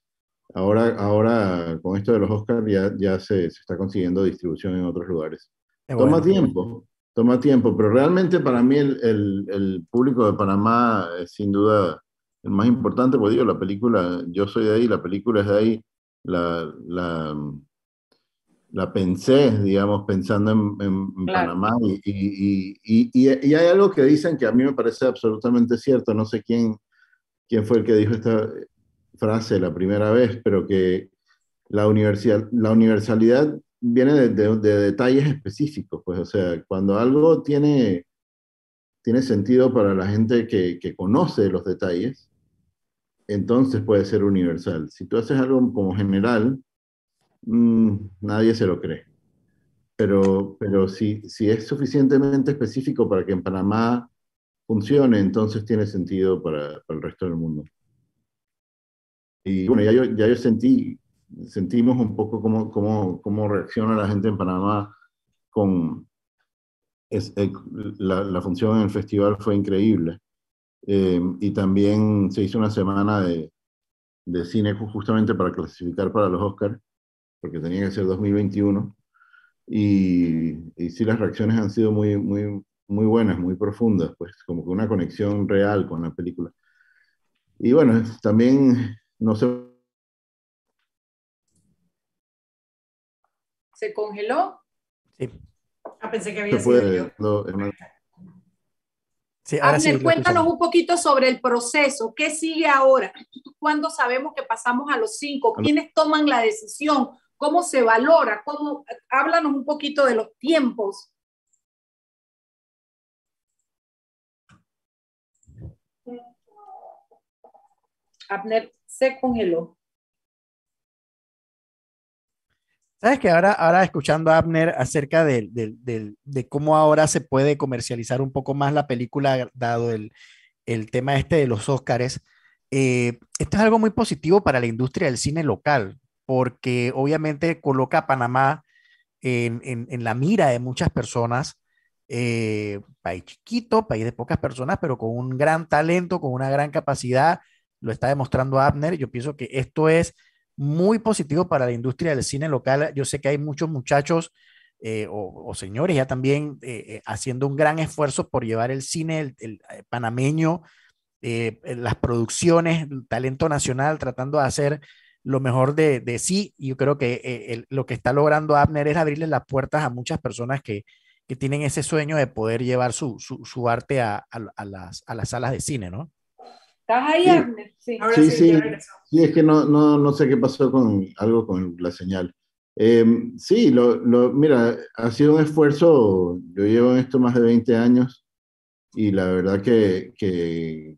Ahora, ahora con esto de los Oscars ya, ya se, se está consiguiendo distribución en otros lugares toma tiempo, toma tiempo, pero realmente para mí el, el, público de Panamá es sin duda el más importante, porque digo, la película, yo soy de ahí, la película es de ahí, la, la, la pensé, digamos, pensando en, en Panamá, y, y, y, y, hay algo que dicen que a mí me parece absolutamente cierto, no sé quién, quién fue el que dijo esta frase la primera vez, pero que la, universidad, la universalidad viene de, de, detalles específicos, pues, o sea, cuando algo tiene, tiene sentido para la gente que, que, conoce los detalles, entonces puede ser universal. Si tú haces algo como general, mm, nadie se lo cree. Pero, pero si, si es suficientemente específico para que en Panamá funcione, entonces tiene sentido para, para el resto del mundo. Y bueno, ya yo, ya yo sentí sentimos un poco cómo, cómo, cómo reacciona la gente en Panamá con es, eh, la, la, función en el festival fue increíble. Eh, y también se hizo una semana de, de, cine justamente para clasificar para los Oscars, porque tenía que ser 2021. Y, y sí, las reacciones han sido muy, muy, muy buenas, muy profundas, pues como que una conexión real con la película. Y bueno, también no sé ¿Se congeló? Sí. Ah, pensé que había sido yo. Sí, Abner, cuéntanos un poquito sobre el proceso. ¿Qué sigue ahora? ¿Cuándo sabemos que pasamos a los cinco? ¿Quiénes toman la decisión? ¿Cómo se valora? ¿Cómo? Háblanos un poquito de los tiempos. Abner se congeló. Sabes que ahora, ahora escuchando a Abner acerca de, cómo ahora se puede comercializar un poco más la película, dado el, tema este de los Óscares, eh, esto es algo muy positivo para la industria del cine local, porque obviamente coloca a Panamá en, la mira de muchas personas. Eh, país chiquito, país de pocas personas, pero con un gran talento, con una gran capacidad, lo está demostrando Abner. Yo pienso que esto es muy positivo para la industria del cine local. Yo sé que hay muchos muchachos eh, o, señores ya también eh, eh, haciendo un gran esfuerzo por llevar el cine el, panameño, las producciones, el talento nacional, tratando de hacer lo mejor de, de sí. Y yo creo que lo que está logrando Abner es abrirle las puertas a muchas personas que, que tienen ese sueño de poder llevar su, su, su arte a, a, las, a las salas de cine, ¿no? ¿Estás ahí, sí. Sí, sí, sí, es que no, no, no, sé qué pasó con algo con la señal. Eh, sí, lo, lo, mira, ha sido un esfuerzo, yo llevo en esto más de 20 años y la verdad que, que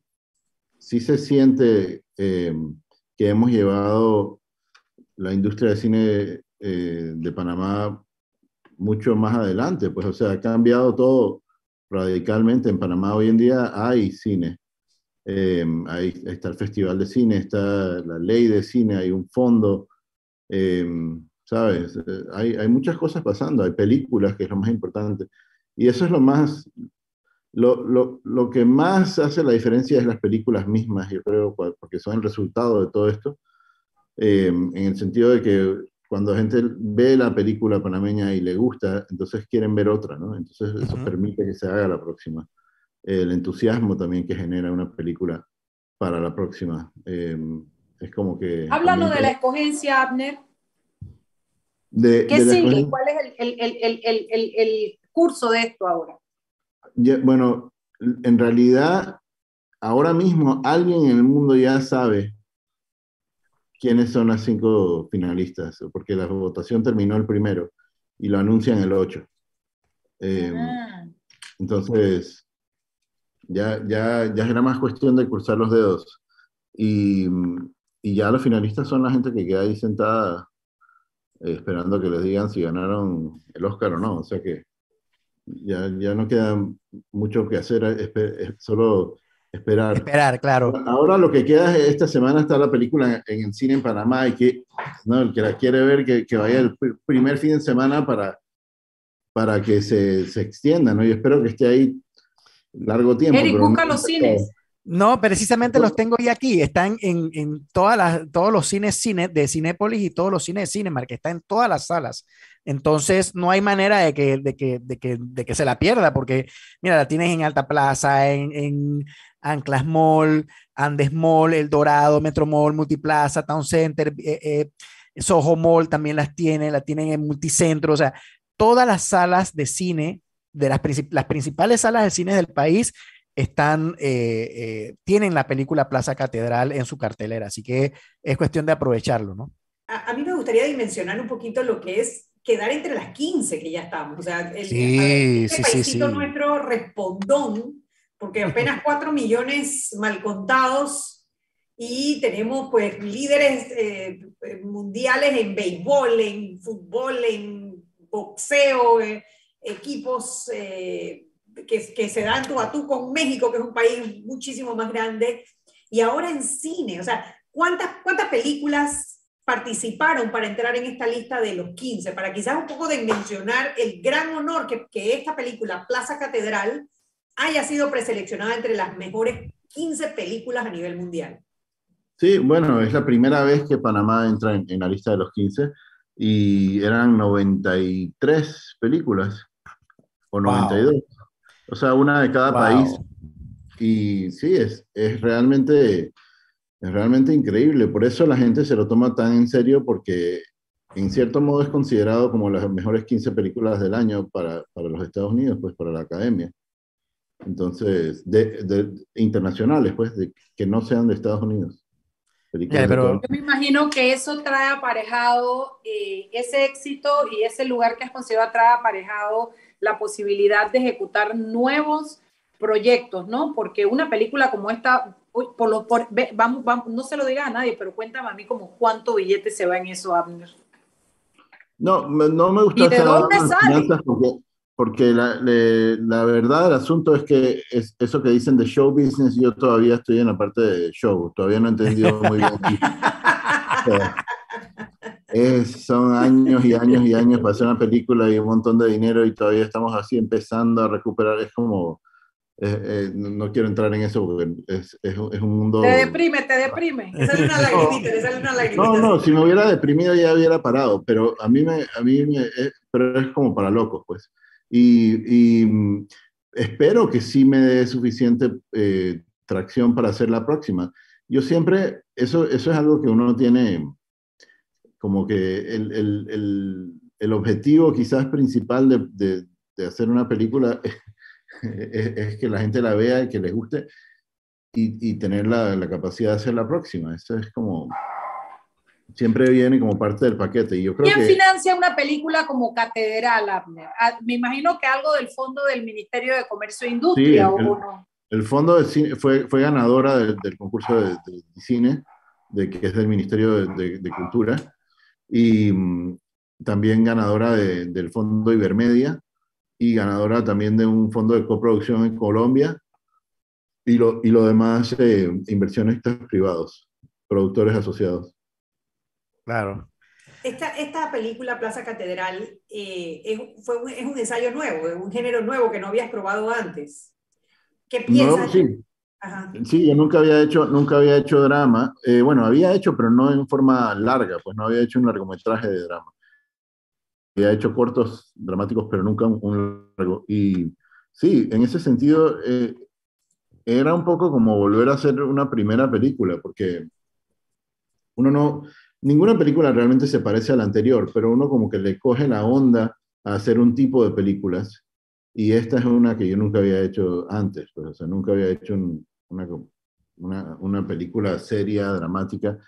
sí se siente eh, que hemos llevado la industria de cine eh, de Panamá mucho más adelante, pues o sea, ha cambiado todo radicalmente. En Panamá hoy en día hay cine eh, ahí está el Festival de Cine, está la ley de cine, hay un fondo, eh, ¿sabes? Eh, hay, hay, muchas cosas pasando, hay películas, que es lo más importante. Y eso es lo más, lo, lo, lo, que más hace la diferencia es las películas mismas, yo creo, porque son el resultado de todo esto, en el sentido de que cuando la gente ve la película panameña y le gusta, entonces quieren ver otra, ¿no? Entonces eso permite que se haga la próxima el entusiasmo también que genera una película para la próxima. Em, es como que... Háblanos de la escogencia, Abner. ¿Qué sigue? ¿Cuál es el, curso de esto ahora? bueno, en realidad, ahora mismo alguien en el mundo ya sabe quiénes son las cinco finalistas, porque la votación terminó el primero y lo anuncian el 8. Em, ah. Entonces, ya, ya, ya era más cuestión de cruzar los dedos. Y, y ya los finalistas son la gente que queda ahí sentada eh, esperando que les digan si ganaron el Oscar o no. O sea que ya, ya no queda mucho que hacer, es, solo esperar. Esperar, claro. Ahora lo que queda es esta semana está la película en, el cine en Panamá y que no, el que la quiere ver que, que vaya el primer fin de semana para, para que se, se extienda, ¿no? Y espero que esté ahí largo tiempo. Eric, busca los cines. No, precisamente los tengo ya aquí. Están en, en todas las, todos los cines cine, de Cinépolis y todos los cines de Cinemark. Está en todas las salas. Entonces, no hay manera de que, de que, de que, de que se la pierda, porque, mira, la tienes en Alta Plaza, en, en Anclas Mall, Andes Mall, El Dorado, Metro Mall, Multiplaza, Town Center, eh, eh, Soho Mall también las tiene, la tienen en Multicentro. O sea, todas las salas de cine de las, las principales salas de cine del país están, eh, eh, tienen la película Plaza Catedral en su cartelera, así que es cuestión de aprovecharlo, ¿no? A, mí me gustaría dimensionar un poquito lo que es quedar entre las 15 que ya estamos, o sea, el, sí, este sí, sí, nuestro respondón, porque apenas 4 millones mal contados y tenemos pues líderes eh, mundiales en béisbol, en fútbol, en boxeo, equipos eh, que, que, se dan tú a tú con México, que es un país muchísimo más grande, y ahora en cine, o sea, ¿cuántas, cuántas películas participaron para entrar en esta lista de los 15? Para quizás un poco de mencionar el gran honor que, que esta película, Plaza Catedral, haya sido preseleccionada entre las mejores 15 películas a nivel mundial. Sí, bueno, es la primera vez que Panamá entra en, en la lista de los 15 y eran 93 películas o 92. O sea, una de cada país. Y sí, es, es, realmente, es realmente increíble. Por eso la gente se lo toma tan en serio porque en cierto modo es considerado como las mejores 15 películas del año para, para los Estados Unidos, pues para la academia. Entonces, de, de internacionales, pues, de, que no sean de Estados Unidos. Ya, pero, Yo me imagino que eso trae aparejado eh, ese éxito y ese lugar que has conseguido trae aparejado la posibilidad de ejecutar nuevos proyectos, ¿no? Porque una película como esta, uy, por lo, por, vamos, vamos, no se lo diga a nadie, pero cuéntame a mí como cuánto billete se va en eso, Abner. No, me- no me gusta ¿Y de dónde sale? porque, porque la, le- la verdad del asunto es que es, eso que dicen de show business, yo todavía estoy en la parte de show, todavía no he entendido muy bien. O sea, es- son años y años y años para hacer una película y un montón de dinero y todavía estamos así empezando a recuperar. Es como, eh, eh, no, quiero entrar en eso porque es, es, un- es un mundo... Te deprime, te deprime. Le sale una lagrimita, le sale una lagrimita. No, no, si me hubiera deprimido ya hubiera parado, pero a mí me, a mí me, es, pero es como para locos, pues. Y, y, mm, espero que sí me dé suficiente eh, tracción para hacer la próxima. Yo siempre, eso, eso es algo que uno tiene como que el, el, el, el objetivo quizás principal de, de, de hacer una película es, es, que la gente la vea y que les guste y, y tener la, la, capacidad de hacer la próxima. Eso es como, siempre viene como parte del paquete. Y yo creo ¿Quién que, financia una película como Catedral, Abner? Ah, Me imagino que algo del fondo del Ministerio de Comercio e Industria, Sí, el- ¿o no? El fondo de cine fue, fue ganadora del, del concurso de, de cine, de, que es del Ministerio de- de Cultura, y mm, también ganadora de- del fondo Ibermedia, y ganadora también de un fondo de coproducción en Colombia, y lo, y lo demás, eh, inversionistas privados, productores asociados. claro. Esta, esta película Plaza Catedral eh, es, fue un, es un ensayo nuevo, es un género nuevo que no habías probado antes. ¿Qué No, piensas? sí, Ajá. Sí, yo nunca había hecho, nunca había hecho drama. Eh, bueno, había hecho, pero no en forma larga, pues no había hecho un largometraje de drama. Había hecho cortos dramáticos, pero nunca un, largo. Y sí, en ese sentido, eh, era un poco como volver a hacer una primera película, porque uno no, ninguna película realmente se parece a la anterior, pero uno como que le coge la onda a hacer un tipo de películas. Y esta es una que yo nunca había hecho antes, pues, o sea, nunca había hecho un- una, una, una película seria, dramática.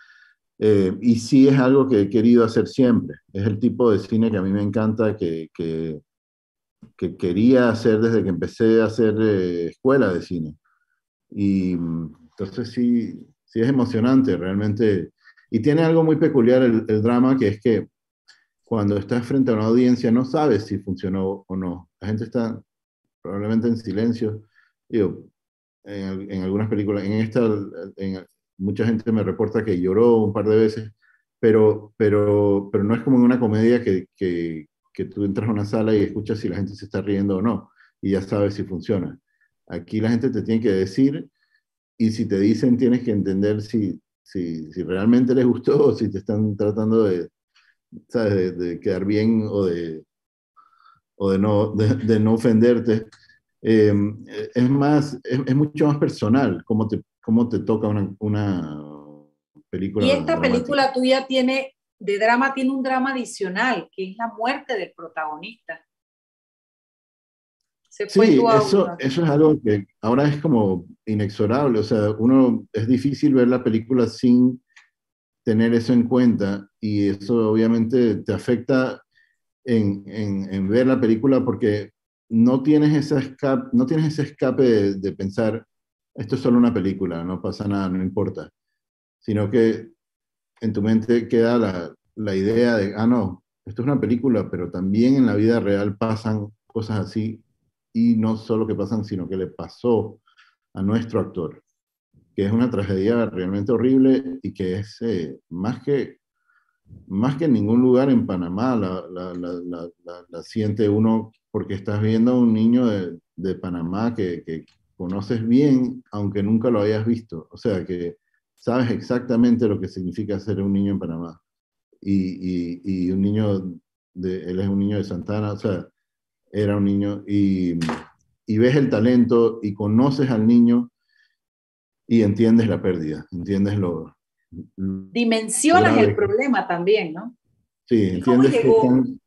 Eh, y sí es algo que he querido hacer siempre. Es el tipo de cine que a mí me encanta, que, que, que quería hacer desde que empecé a hacer eh, escuela de cine. Y entonces sí, sí es emocionante realmente. Y tiene algo muy peculiar el, el drama, que es que cuando estás frente a una audiencia no sabes si funcionó o no. La gente está probablemente en silencio. Digo, en, en algunas películas, en esta, en, mucha gente me reporta que lloró un par de veces, pero, pero, pero no es como en una comedia que, que, que tú entras a una sala y escuchas si la gente se está riendo o no, y ya sabes si funciona. Aquí la gente te tiene que decir, y si te dicen tienes que entender si, si, si realmente les gustó o si te están tratando de, ¿sabes? de, de quedar bien o de, o de, no, de, de no ofenderte. Eh, es, más, es, es, mucho más personal cómo te, cómo te toca una, una película. Y esta dramática. película tuya tiene, de drama, tiene un drama adicional, que es la muerte del protagonista. Se fue Sí, eso, eso es algo que ahora es como inexorable. O sea, uno es difícil ver la película sin tener eso en cuenta y eso obviamente te afecta en, en, en ver la película porque no tienes, esa escape, no tienes ese escape de, de, pensar, esto es solo una película, no pasa nada, no importa, sino que en tu mente queda la, la idea de, ah, no, esto es una película, pero también en la vida real pasan cosas así y no solo que pasan, sino que le pasó a nuestro actor, que es una tragedia realmente horrible y que es eh, más que más que en ningún lugar en Panamá la, la, la, la, siente uno porque estás viendo a un niño de, de Panamá que, que, conoces bien, aunque nunca lo hayas visto. O sea, que sabes exactamente lo que significa ser un niño en Panamá. Y, y, y un niño, de, él es un niño de Santana, o sea, era un niño, y, y ves el talento y conoces al niño y entiendes la pérdida, entiendes lo, dimensionas el problema también, ¿no? Sí, ¿Cómo entiendes llegó, que están,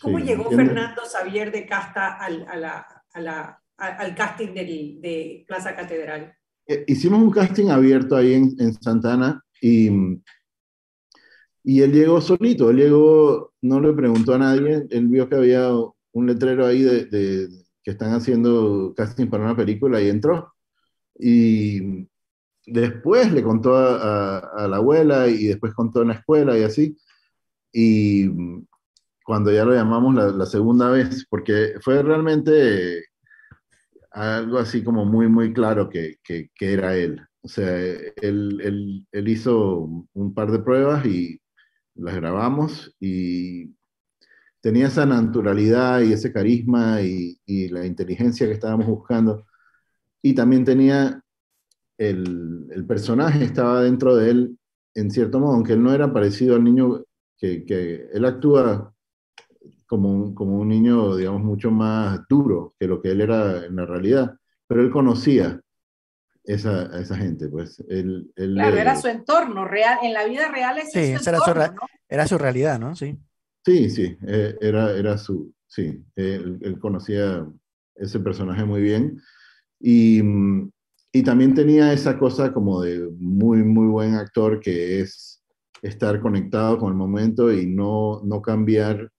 ¿cómo sí, llegó entiendes- Fernando Xavier de Casta al- a, la, a, la, al casting del, de Plaza Catedral? Eh, hicimos un casting abierto ahí en, en Santana y, y él llegó solito, él llegó, no le preguntó a nadie, él vio que había un letrero ahí de, de que están haciendo casting para una película y entró. Y después le contó a, a, la abuela y después contó en la escuela y así. Y cuando ya lo llamamos la, la segunda vez, porque fue realmente algo así como muy, muy claro que, que, que era él. O sea, él, él, él, hizo un par de pruebas y las grabamos y tenía esa naturalidad y ese carisma y, y la inteligencia que estábamos buscando. Y también tenía el, el, personaje, estaba dentro de él en cierto modo, aunque él no era parecido al niño que, que él actúa como un, como un niño, digamos, mucho más duro que lo que él era en la realidad, pero él conocía esa, a esa gente, pues. Él, él claro, era su entorno, real, en la vida real es sí, su era, entorno, su, ¿no? era su realidad, ¿no? Sí. Sí, sí, eh, era, era su, sí, él, él, conocía ese personaje muy bien y, y también tenía esa cosa como de muy, muy buen actor que es estar conectado con el momento y no, no cambiar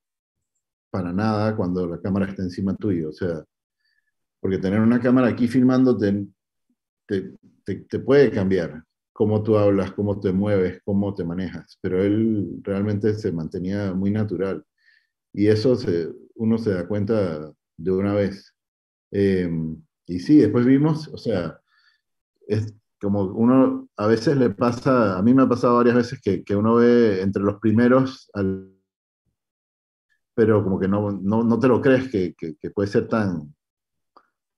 para nada cuando la cámara está encima tuyo. O sea, porque tener una cámara aquí filmándote te, te, te, puede cambiar cómo tú hablas, cómo te mueves, cómo te manejas, pero él realmente se mantenía muy natural. Y eso se, uno se da cuenta de una vez. Eh, y sí, después vimos, o sea, es como uno a veces le pasa, a mí me ha pasado varias veces que, que uno ve entre los primeros al pero como que no, no, no te lo crees que, que, puede ser tan,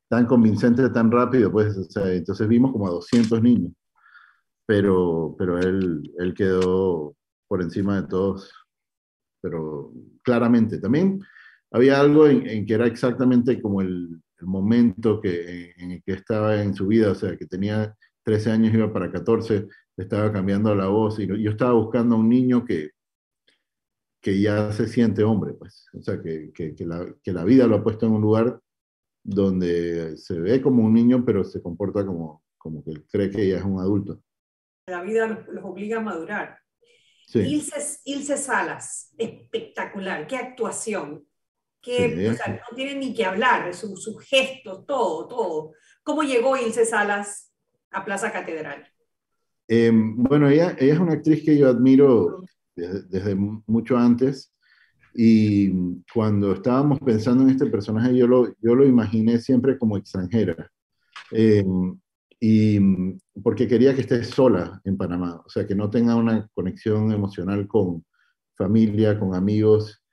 tan convincente tan rápido. Pues, entonces vimos como a 200 niños, pero, pero él, él quedó por encima de todos, pero claramente. También había algo en, que era exactamente como el, el momento que, en el que estaba en su vida, o sea, que tenía 13 años, iba para 14, estaba cambiando la voz y yo estaba buscando a un niño que, que ya se siente hombre, pues. O sea, que, que, que, la, que, la, vida lo ha puesto en un lugar donde se ve como un niño, pero se comporta como, como que cree que ya es un adulto. La vida los, obliga a madurar. Sí. Ilse, Ilse, Salas, espectacular, qué actuación. Que, sí, o sea, no tiene ni que hablar, sus su gestos, todo, todo. ¿Cómo llegó Ilse Salas a Plaza Catedral? Eh, bueno, ella, ella es una actriz que yo admiro desde, desde, mucho antes. Y cuando estábamos pensando en este personaje, yo lo, yo lo imaginé siempre como extranjera. Eh, y porque quería que esté sola en Panamá, o sea, que no tenga una conexión emocional con familia, con amigos,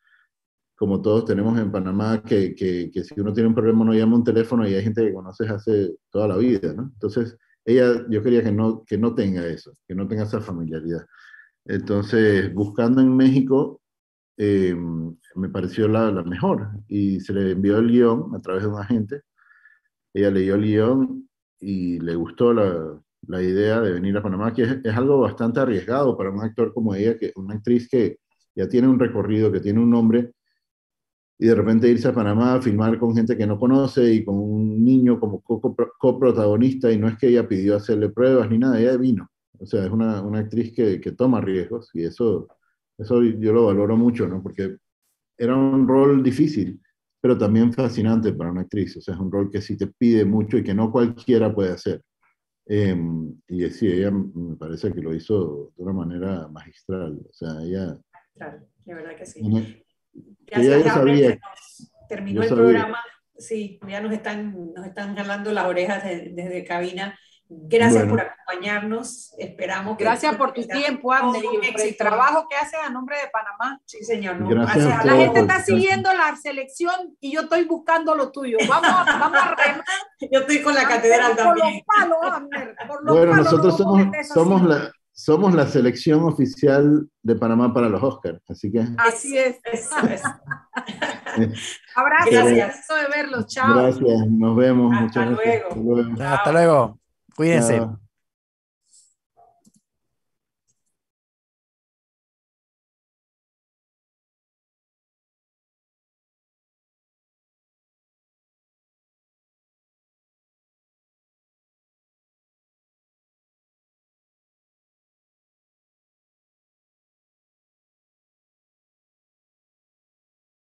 como todos tenemos en Panamá, que, que, que si uno tiene un problema no llama un teléfono y hay gente que conoces hace toda la vida. Entonces, ella, yo quería que no, que no tenga eso, que no tenga esa familiaridad. Entonces, buscando en México, eh, me pareció la, mejor y se le envió el guion a través de un agente. Ella leyó el guion y le gustó la, la idea de venir a Panamá, que es, es, algo bastante arriesgado para un actor como ella, que una actriz que ya tiene un recorrido, que tiene un nombre, y de repente irse a Panamá a filmar con gente que no conoce y con un niño como coprotagonista, y no es que ella pidió hacerle pruebas ni nada, ella vino. O sea, es una, una actriz que, que, toma riesgos y eso, eso yo lo valoro mucho, ¿no? Porque era un rol difícil, pero también fascinante para una actriz. O sea, es un rol que sí te pide mucho y que no cualquiera puede hacer. Eh, y sí, ella me parece que lo hizo de una manera magistral. O sea, ella... Claro, de verdad que sí. Gracias, ella sabía. Terminó el sabía. programa. Sí, ya nos están, nos están jalando las orejas desde, desde cabina. Gracias bueno. por acompañarnos. Esperamos que. Gracias por tu tiempo, Abner, y por el trabajo que haces a nombre de Panamá. Sí, señor. No, gracias gracias. La gente está siguiendo la selección y yo estoy buscando lo tuyo. Vamos a, vamos a remar. Yo estoy con la catedral por también. Los palos, Abner, por los bueno, palos, nosotros no somos, somos la, somos la selección oficial de Panamá para los Oscars, así que... Así es. Eso es. Abrazo, Gracias. de verlos, chao. Gracias, nos vemos. Hasta muchas luego. gracias. Hasta luego. Hasta luego. Cuídense. Chao.